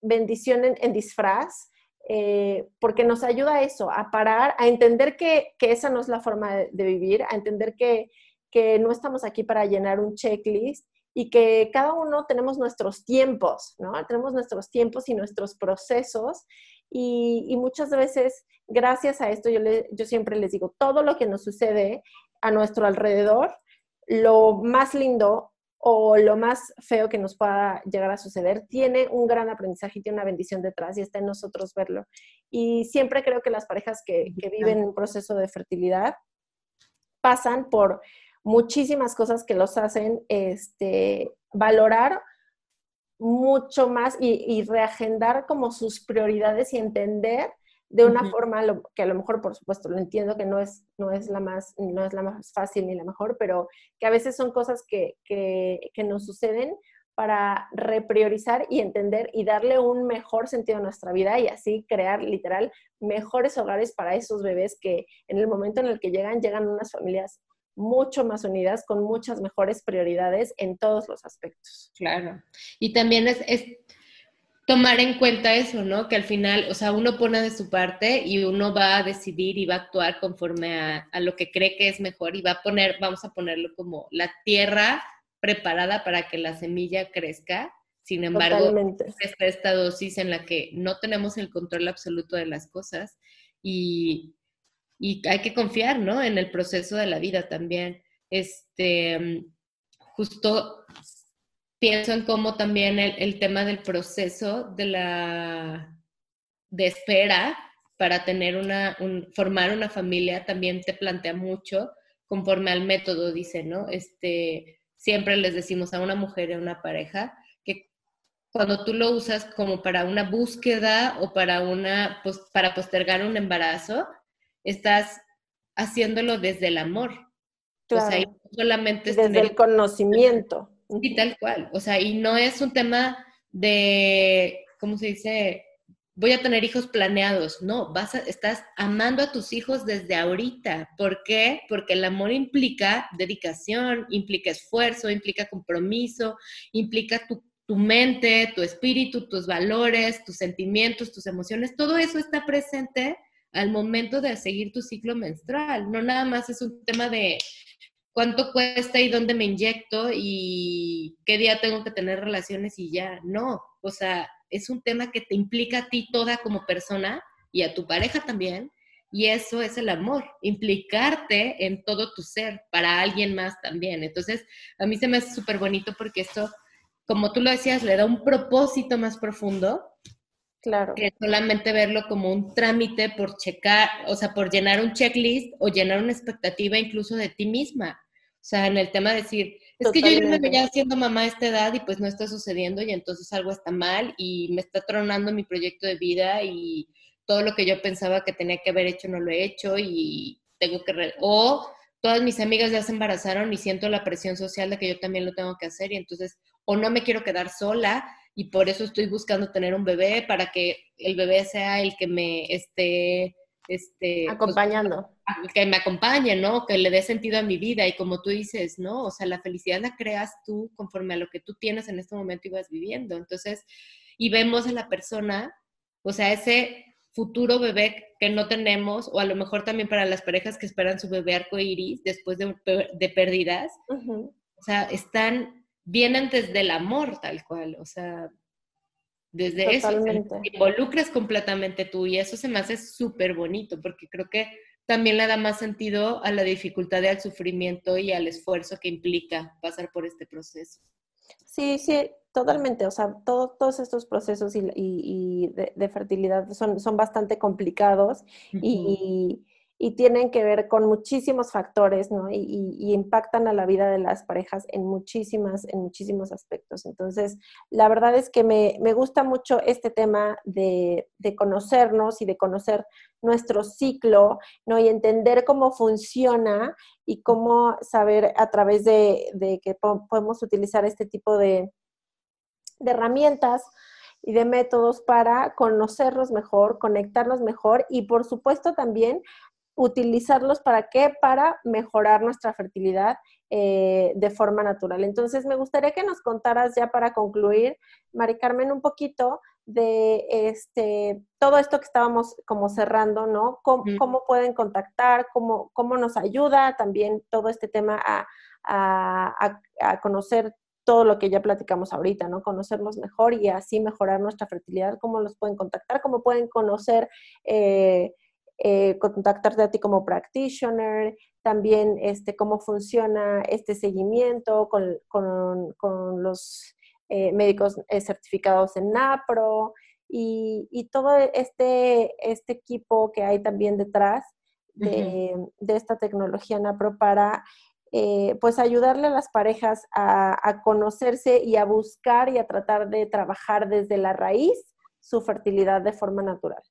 bendición en disfraz eh, porque nos ayuda a eso, a parar, a entender que, esa no es la forma de, vivir, a entender que, no estamos aquí para llenar un checklist y que cada uno tenemos nuestros tiempos, ¿no? Tenemos nuestros tiempos y nuestros procesos y, muchas veces, gracias a esto, yo, yo siempre les digo, todo lo que nos sucede a nuestro alrededor, lo más lindo o lo más feo que nos pueda llegar a suceder, tiene un gran aprendizaje y tiene una bendición detrás y está en nosotros verlo. Y siempre creo que las parejas que, que viven un proceso de fertilidad pasan por muchísimas cosas que los hacen este, valorar mucho más y, reagendar como sus prioridades y entender de una forma que a lo mejor, por supuesto, lo entiendo que no es, no es, la, más, no es la más fácil ni la mejor, pero que a veces son cosas que, que, que nos suceden para repriorizar y entender y darle un mejor sentido a nuestra vida y así crear literal mejores hogares para esos bebés que en el momento en el que llegan, llegan unas familias mucho más unidas, con muchas mejores prioridades en todos los aspectos. Claro. Y también es, tomar en cuenta eso, ¿no? Que al final, o sea, uno pone de su parte y uno va a decidir y va a actuar conforme a, lo que cree que es mejor y va a poner, vamos a ponerlo como la tierra preparada para que la semilla crezca. Sin embargo, está esta dosis en la que no tenemos el control absoluto de las cosas y, y hay que confiar, ¿no? En el proceso de la vida también. Este, justo pienso en cómo también el, tema del proceso de la de espera para tener una, formar una familia también te plantea mucho conforme al método, dice, ¿no? Este, siempre les decimos a una mujer y a una pareja que cuando tú lo usas como para una búsqueda o para una, pues, para postergar un embarazo, estás haciéndolo desde el amor. O sea, solamente es desde el conocimiento. Y tal cual. O sea, y no es un tema de, ¿cómo se dice? Voy a tener hijos planeados. No, vas a, estás amando a tus hijos desde ahorita. ¿Por qué? Porque el amor implica dedicación, implica esfuerzo, implica compromiso, implica tu, tu mente, tu espíritu, tus valores, tus sentimientos, tus emociones. Todo eso está presente al momento de seguir tu ciclo menstrual. No nada más es un tema de cuánto cuesta y dónde me inyecto y qué día tengo que tener relaciones y ya. No, o sea, es un tema que te implica a ti toda como persona y a tu pareja también. Y eso es el amor, implicarte en todo tu ser para alguien más también. Entonces, a mí se me hace súper bonito porque esto, como tú lo decías, le da un propósito más profundo Claro. Que solamente verlo como un trámite por checar, o sea, por llenar un checklist o llenar una expectativa incluso de ti misma. O sea, en el tema de decir, es que yo ya me veía siendo mamá a esta edad y pues no está sucediendo y entonces algo está mal y me está tronando mi proyecto de vida y todo lo que yo pensaba que tenía que haber hecho no lo he hecho y tengo que... o todas mis amigas ya se embarazaron y siento la presión social de que yo también lo tengo que hacer y entonces o no me quiero quedar sola y por eso estoy buscando tener un bebé para que el bebé sea el que me esté este, pues, acompañando. que me acompañe, ¿no? Que le dé sentido a mi vida y como tú dices, ¿no? O sea, la felicidad la creas tú conforme a lo que tú tienes en este momento y vas viviendo. Entonces, y vemos a la persona, o sea, ese futuro bebé que no tenemos, o a lo mejor también para las parejas que esperan su bebé arco iris después de, de pérdidas, o sea, están vienen desde el amor tal cual, o sea, desde eso, te involucras completamente tú y eso se me hace súper bonito porque creo que también le da más sentido a la dificultad y al sufrimiento y al esfuerzo que implica pasar por este proceso. Sí, sí, totalmente. O sea, todos estos procesos y, de, fertilidad son, son bastante complicados y y tienen que ver con muchísimos factores, ¿no? Y, impactan a la vida de las parejas en, muchísimas, en muchísimos aspectos. Entonces, la verdad es que me, gusta mucho este tema de, conocernos y de conocer nuestro ciclo, ¿no? Y entender cómo funciona y cómo saber a través de, que podemos utilizar este tipo de, de herramientas y de métodos para conocernos mejor, conectarnos mejor y por supuesto también utilizarlos para qué? Para mejorar nuestra fertilidad eh, de forma natural. Entonces, me gustaría que nos contaras ya para concluir, Mari Carmen, un poquito de este, todo esto que estábamos como cerrando, ¿no? ¿Cómo, pueden contactar? Cómo, ¿Cómo, nos ayuda también todo este tema a, conocer todo lo que ya platicamos ahorita, ¿no? Conocernos mejor y así mejorar nuestra fertilidad, cómo los pueden contactar, cómo pueden conocer eh, eh, contactarte a ti como practitioner, también este, cómo funciona este seguimiento con, los eh, médicos eh, certificados en NAPRO y, todo este, este equipo que hay también detrás de, esta tecnología NAPRO para pues ayudarle a las parejas a, conocerse y a buscar y a tratar de trabajar desde la raíz su fertilidad de forma natural?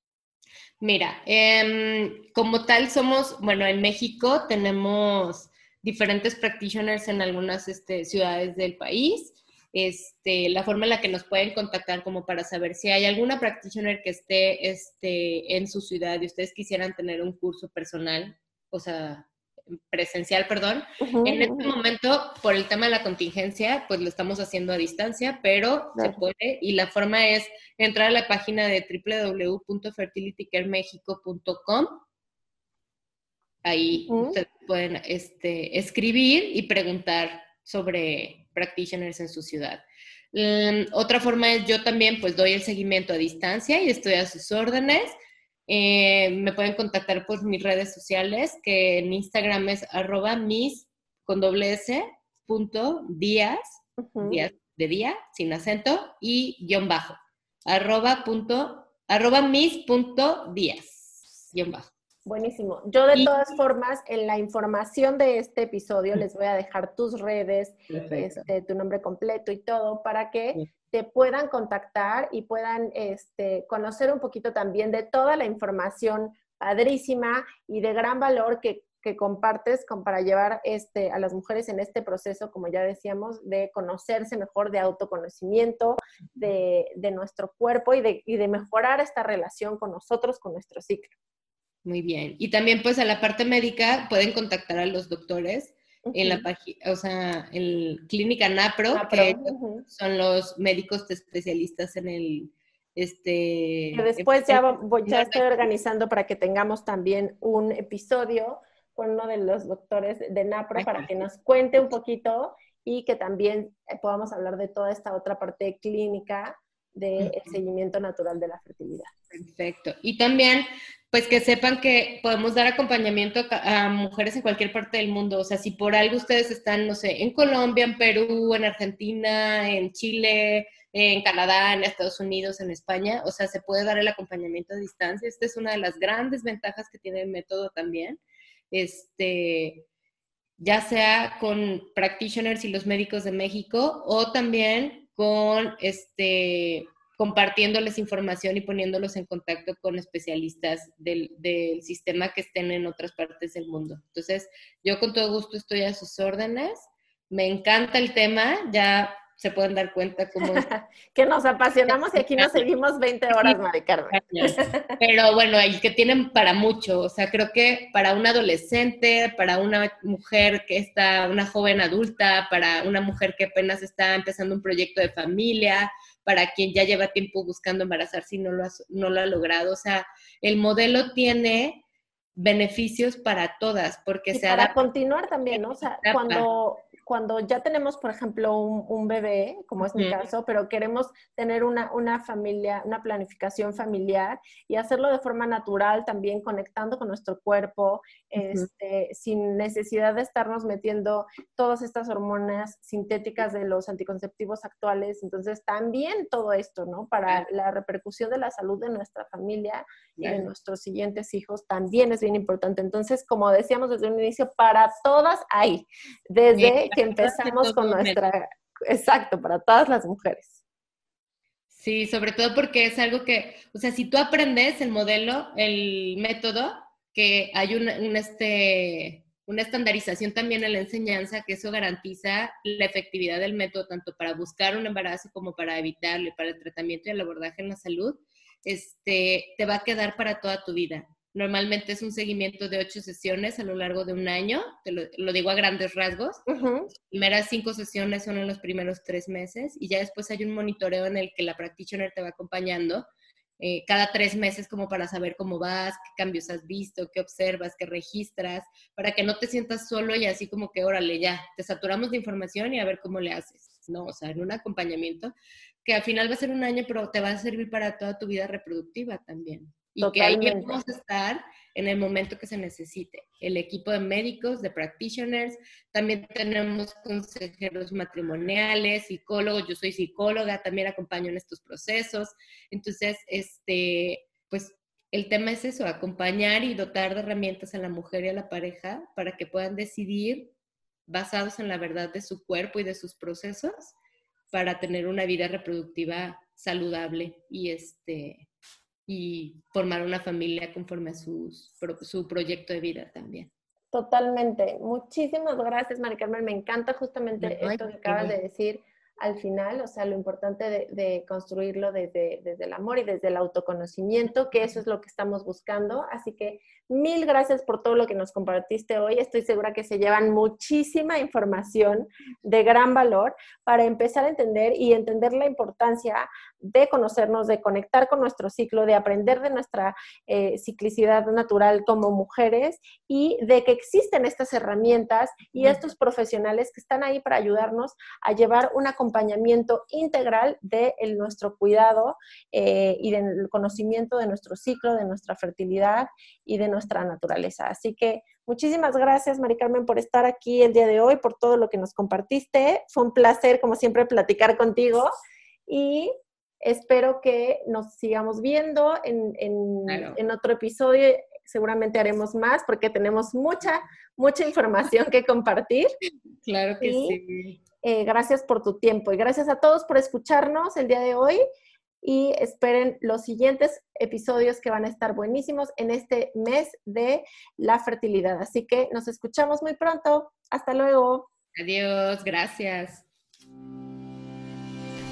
Mira, em, como tal somos, bueno, en México tenemos diferentes practitioners en algunas este, ciudades del país. Este, la forma en la que nos pueden contactar como para saber si hay alguna practitioner que esté este, en su ciudad y ustedes quisieran tener un curso personal, o sea, presencial, perdón. en este momento, por el tema de la contingencia, pues lo estamos haciendo a distancia, pero se puede y la forma es entrar a la página de www.fertilitycaremexico.com. Ahí ustedes pueden este, escribir y preguntar sobre practitioners en su ciudad. Mm, otra forma es yo también pues doy el seguimiento a distancia y estoy a sus órdenes. Eh, me pueden contactar por mis redes sociales, que en Instagram es arroba mis con doble s punto días, de día, sin acento, y guion bajo. Arroba punto, arroba mis punto días, guion bajo. Buenísimo. Yo de todas formas, en la información de este episodio les voy a dejar tus redes, este, tu nombre completo y todo para que puedan contactar y puedan este, conocer un poquito también de toda la información padrísima y de gran valor que, compartes para llevar este, a las mujeres en este proceso, como ya decíamos, de conocerse mejor, de autoconocimiento de, nuestro cuerpo y de, y de mejorar esta relación con nosotros, con nuestro ciclo. Muy bien. Y también pues a la parte médica pueden contactar a los doctores en la página, o sea, en Clínica Napro, que son los médicos especialistas en el este que después ya, voy, ya estoy organizando para que tengamos también un episodio con uno de los doctores de NAPRO para que nos cuente un poquito y que también eh, podamos hablar de toda esta otra parte clínica del seguimiento natural de la fertilidad. Perfecto. Y también pues que sepan que podemos dar acompañamiento a, mujeres en cualquier parte del mundo. O sea, si por algo ustedes están, no sé, en Colombia, en Perú, en Argentina, en Chile, en Canadá, en Estados Unidos, en España, o sea, se puede dar el acompañamiento a distancia. Esta es una de las grandes ventajas que tiene el método también. Este, ya sea con practitioners y los médicos de México o también con este compartiéndoles información y poniéndolos en contacto con especialistas del, sistema que estén en otras partes del mundo. Entonces, yo con todo gusto estoy a sus órdenes. Me encanta el tema, ya se pueden dar cuenta cómo... que nos apasionamos y aquí nos seguimos 20 horas, Mari Carmen. Pero bueno, y que tienen para mucho, o sea, creo que para un adolescente, para una mujer que está, una joven adulta, para una mujer que apenas está empezando un proyecto de familia, para quien ya lleva tiempo buscando embarazarse y no lo ha, no lo ha logrado. O sea, el modelo tiene beneficios para todas, porque se Para continuar también, ¿no? O sea, cuando, cuando ya tenemos, por ejemplo, un, bebé, como es mi caso, pero queremos tener una, una, familia, una planificación familiar y hacerlo de forma natural, también conectando con nuestro cuerpo, este, sin necesidad de estarnos metiendo todas estas hormonas sintéticas de los anticonceptivos actuales. Entonces, también todo esto, ¿no? Para la repercusión de la salud de nuestra familia y de nuestros siguientes hijos, también es bien importante. Entonces, como decíamos desde un inicio, para todas hay, desde que empezamos con nuestra, exacto, para todas las mujeres. Sí, sobre todo porque es algo que, o sea, si tú aprendes el modelo, el método, que hay una, este, una estandarización también en la enseñanza, que eso garantiza la efectividad del método tanto para buscar un embarazo como para evitarlo, para el tratamiento y el abordaje en la salud, este, te va a quedar para toda tu vida. Normalmente es un seguimiento de ocho sesiones a lo largo de un año, te lo, digo a grandes rasgos. Las primeras cinco sesiones son en los primeros tres meses y ya después hay un monitoreo en el que la practitioner te va acompañando eh, cada tres meses como para saber cómo vas, qué cambios has visto, qué observas, qué registras, para que no te sientas solo y así como que, órale, ya, te saturamos de información y a ver cómo le haces, ¿no? O sea, en un acompañamiento que al final va a ser un año, pero te va a servir para toda tu vida reproductiva también. y que ahí vamos a estar en el momento que se necesite. El equipo de médicos, de practitioners, también tenemos consejeros matrimoniales, psicólogos, yo soy psicóloga, también acompaño en estos procesos. Entonces, este, pues el tema es eso, acompañar y dotar de herramientas a la mujer y a la pareja para que puedan decidir basados en la verdad de su cuerpo y de sus procesos para tener una vida reproductiva saludable y este y formar una familia conforme a sus, su proyecto de vida también. Totalmente. Muchísimas gracias, Mari Carmen. Me encanta justamente esto que acabas de decir al final, o sea, lo importante de, construirlo desde, desde, el amor y desde el autoconocimiento, que eso es lo que estamos buscando. Así que mil gracias por todo lo que nos compartiste hoy. Estoy segura que se llevan muchísima información de gran valor para empezar a entender y entender la importancia de conocernos, de conectar con nuestro ciclo, de aprender de nuestra eh, ciclicidad natural como mujeres y de que existen estas herramientas y estos profesionales que están ahí para ayudarnos a llevar una acompañamiento integral de nuestro cuidado eh, y del conocimiento de nuestro ciclo, de nuestra fertilidad y de nuestra naturaleza. Así que muchísimas gracias, Mari Carmen, por estar aquí el día de hoy, por todo lo que nos compartiste. Fue un placer, como siempre, platicar contigo y espero que nos sigamos viendo en, en otro episodio. Seguramente haremos más porque tenemos mucha, mucha información que compartir. Claro que sí. Eh, gracias por tu tiempo y gracias a todos por escucharnos el día de hoy y esperen los siguientes episodios que van a estar buenísimos en este mes de la fertilidad. Así que nos escuchamos muy pronto. Hasta luego. Adiós, gracias.